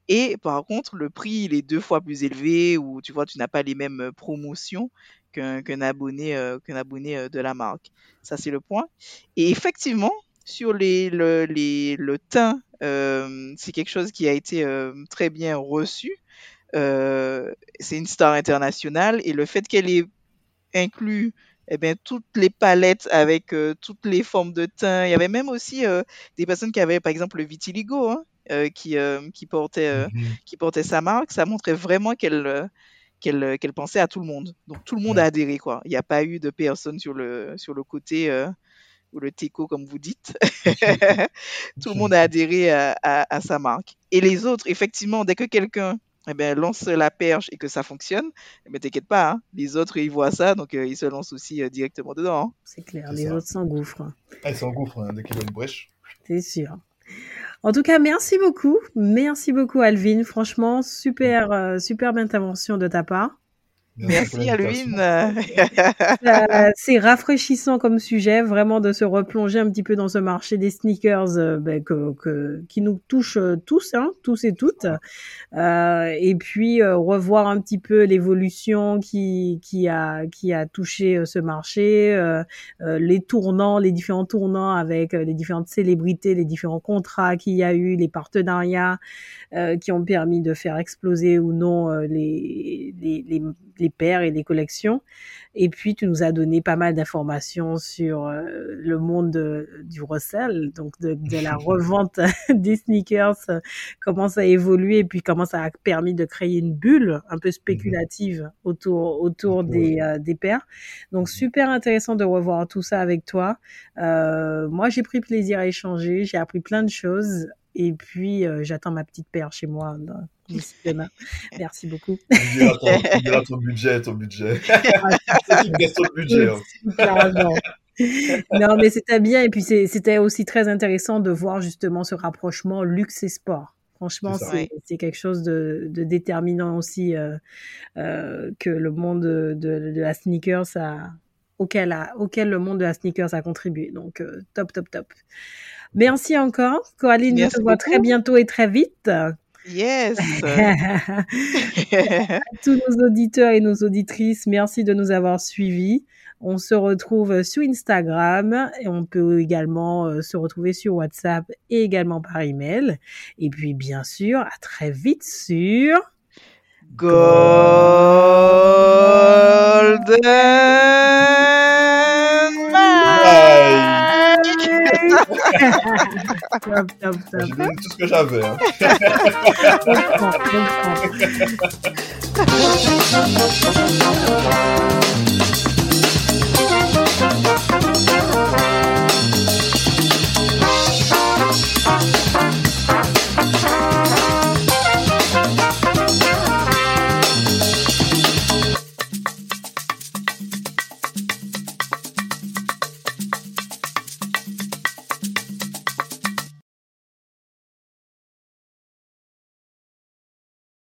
Et par contre, le prix il est deux fois plus élevé ou tu vois, tu n'as pas les mêmes euh, promotions qu'un abonné, qu'un abonné de la marque. Ça, c'est le point. Et effectivement, sur les, le, le teint, c'est quelque chose qui a été très bien reçu. c'est une star internationale et le fait qu'elle ait inclus eh bien, toutes les palettes avec toutes les formes de teint. Il y avait même aussi des personnes qui avaient, par exemple, le vitiligo, hein, qui, qui, portait, mmh qui portait sa marque. Ça montrait vraiment qu'elle qu'elle pensait à tout le monde. Donc tout le monde a adhéré. quoi. Il n'y a pas eu de personne sur le, sur le côté ou le teco, comme vous dites. tout le monde a adhéré à, à, sa marque. Et les autres, effectivement, dès que quelqu'un eh ben, lance la perche et que ça fonctionne, mais eh ben, t'inquiète pas, hein, les autres ils voient ça, donc ils se lancent aussi directement dedans. Hein. C'est clair, les autres s'engouffrent. Ah, ils s'engouffrent hein, dès qu'il y a une brèche. C'est sûr. En tout cas, merci beaucoup. Merci beaucoup, Alvin. Franchement, super, euh, superbe intervention de ta part. Merci, Alvin. c'est rafraîchissant comme sujet, vraiment de se replonger un petit peu dans ce marché des sneakers euh, ben, que, qui nous touche euh, tous, hein, tous et toutes. Euh, et puis euh, revoir un petit peu l'évolution qui, qui, a, qui a touché ce marché, les tournants, les différents tournants avec les différentes célébrités, les différents contrats qu'il y a eu, les partenariats qui ont permis de faire exploser ou non les, les, les les paires et les collections. Et puis, tu nous as donné pas mal d'informations sur euh, le monde du resell, donc de, la revente des sneakers, comment ça a évolué et puis comment ça a permis de créer une bulle un peu spéculative autour, autour des, euh, des paires. Donc, super intéressant de revoir tout ça avec toi. Euh, moi, j'ai pris plaisir à échanger, j'ai appris plein de choses. Et puis, j'attends ma petite paire chez moi Merci beaucoup. Tu diras ton, budget, ton budget. c'est une question de budget. Hein. non, mais c'était bien. Et puis, c'était aussi très intéressant de voir justement ce rapprochement luxe et sport. Franchement, c'est quelque chose de, déterminant aussi euh, euh, que le monde de, la sneakers a, auquel, a, auquel le monde de la sneakers a contribué. Donc, euh, top, top, top. Merci encore. Coraline, je te vois très bientôt et très vite. Yes. tous nos auditeurs et nos auditrices, merci de nous avoir suivis. On se retrouve sur Instagram et on peut également euh, se retrouver sur WhatsApp et également par email. Et puis bien sûr, à très vite sur Golden top, top, top. J'ai donné tout ce que j'avais. Hein.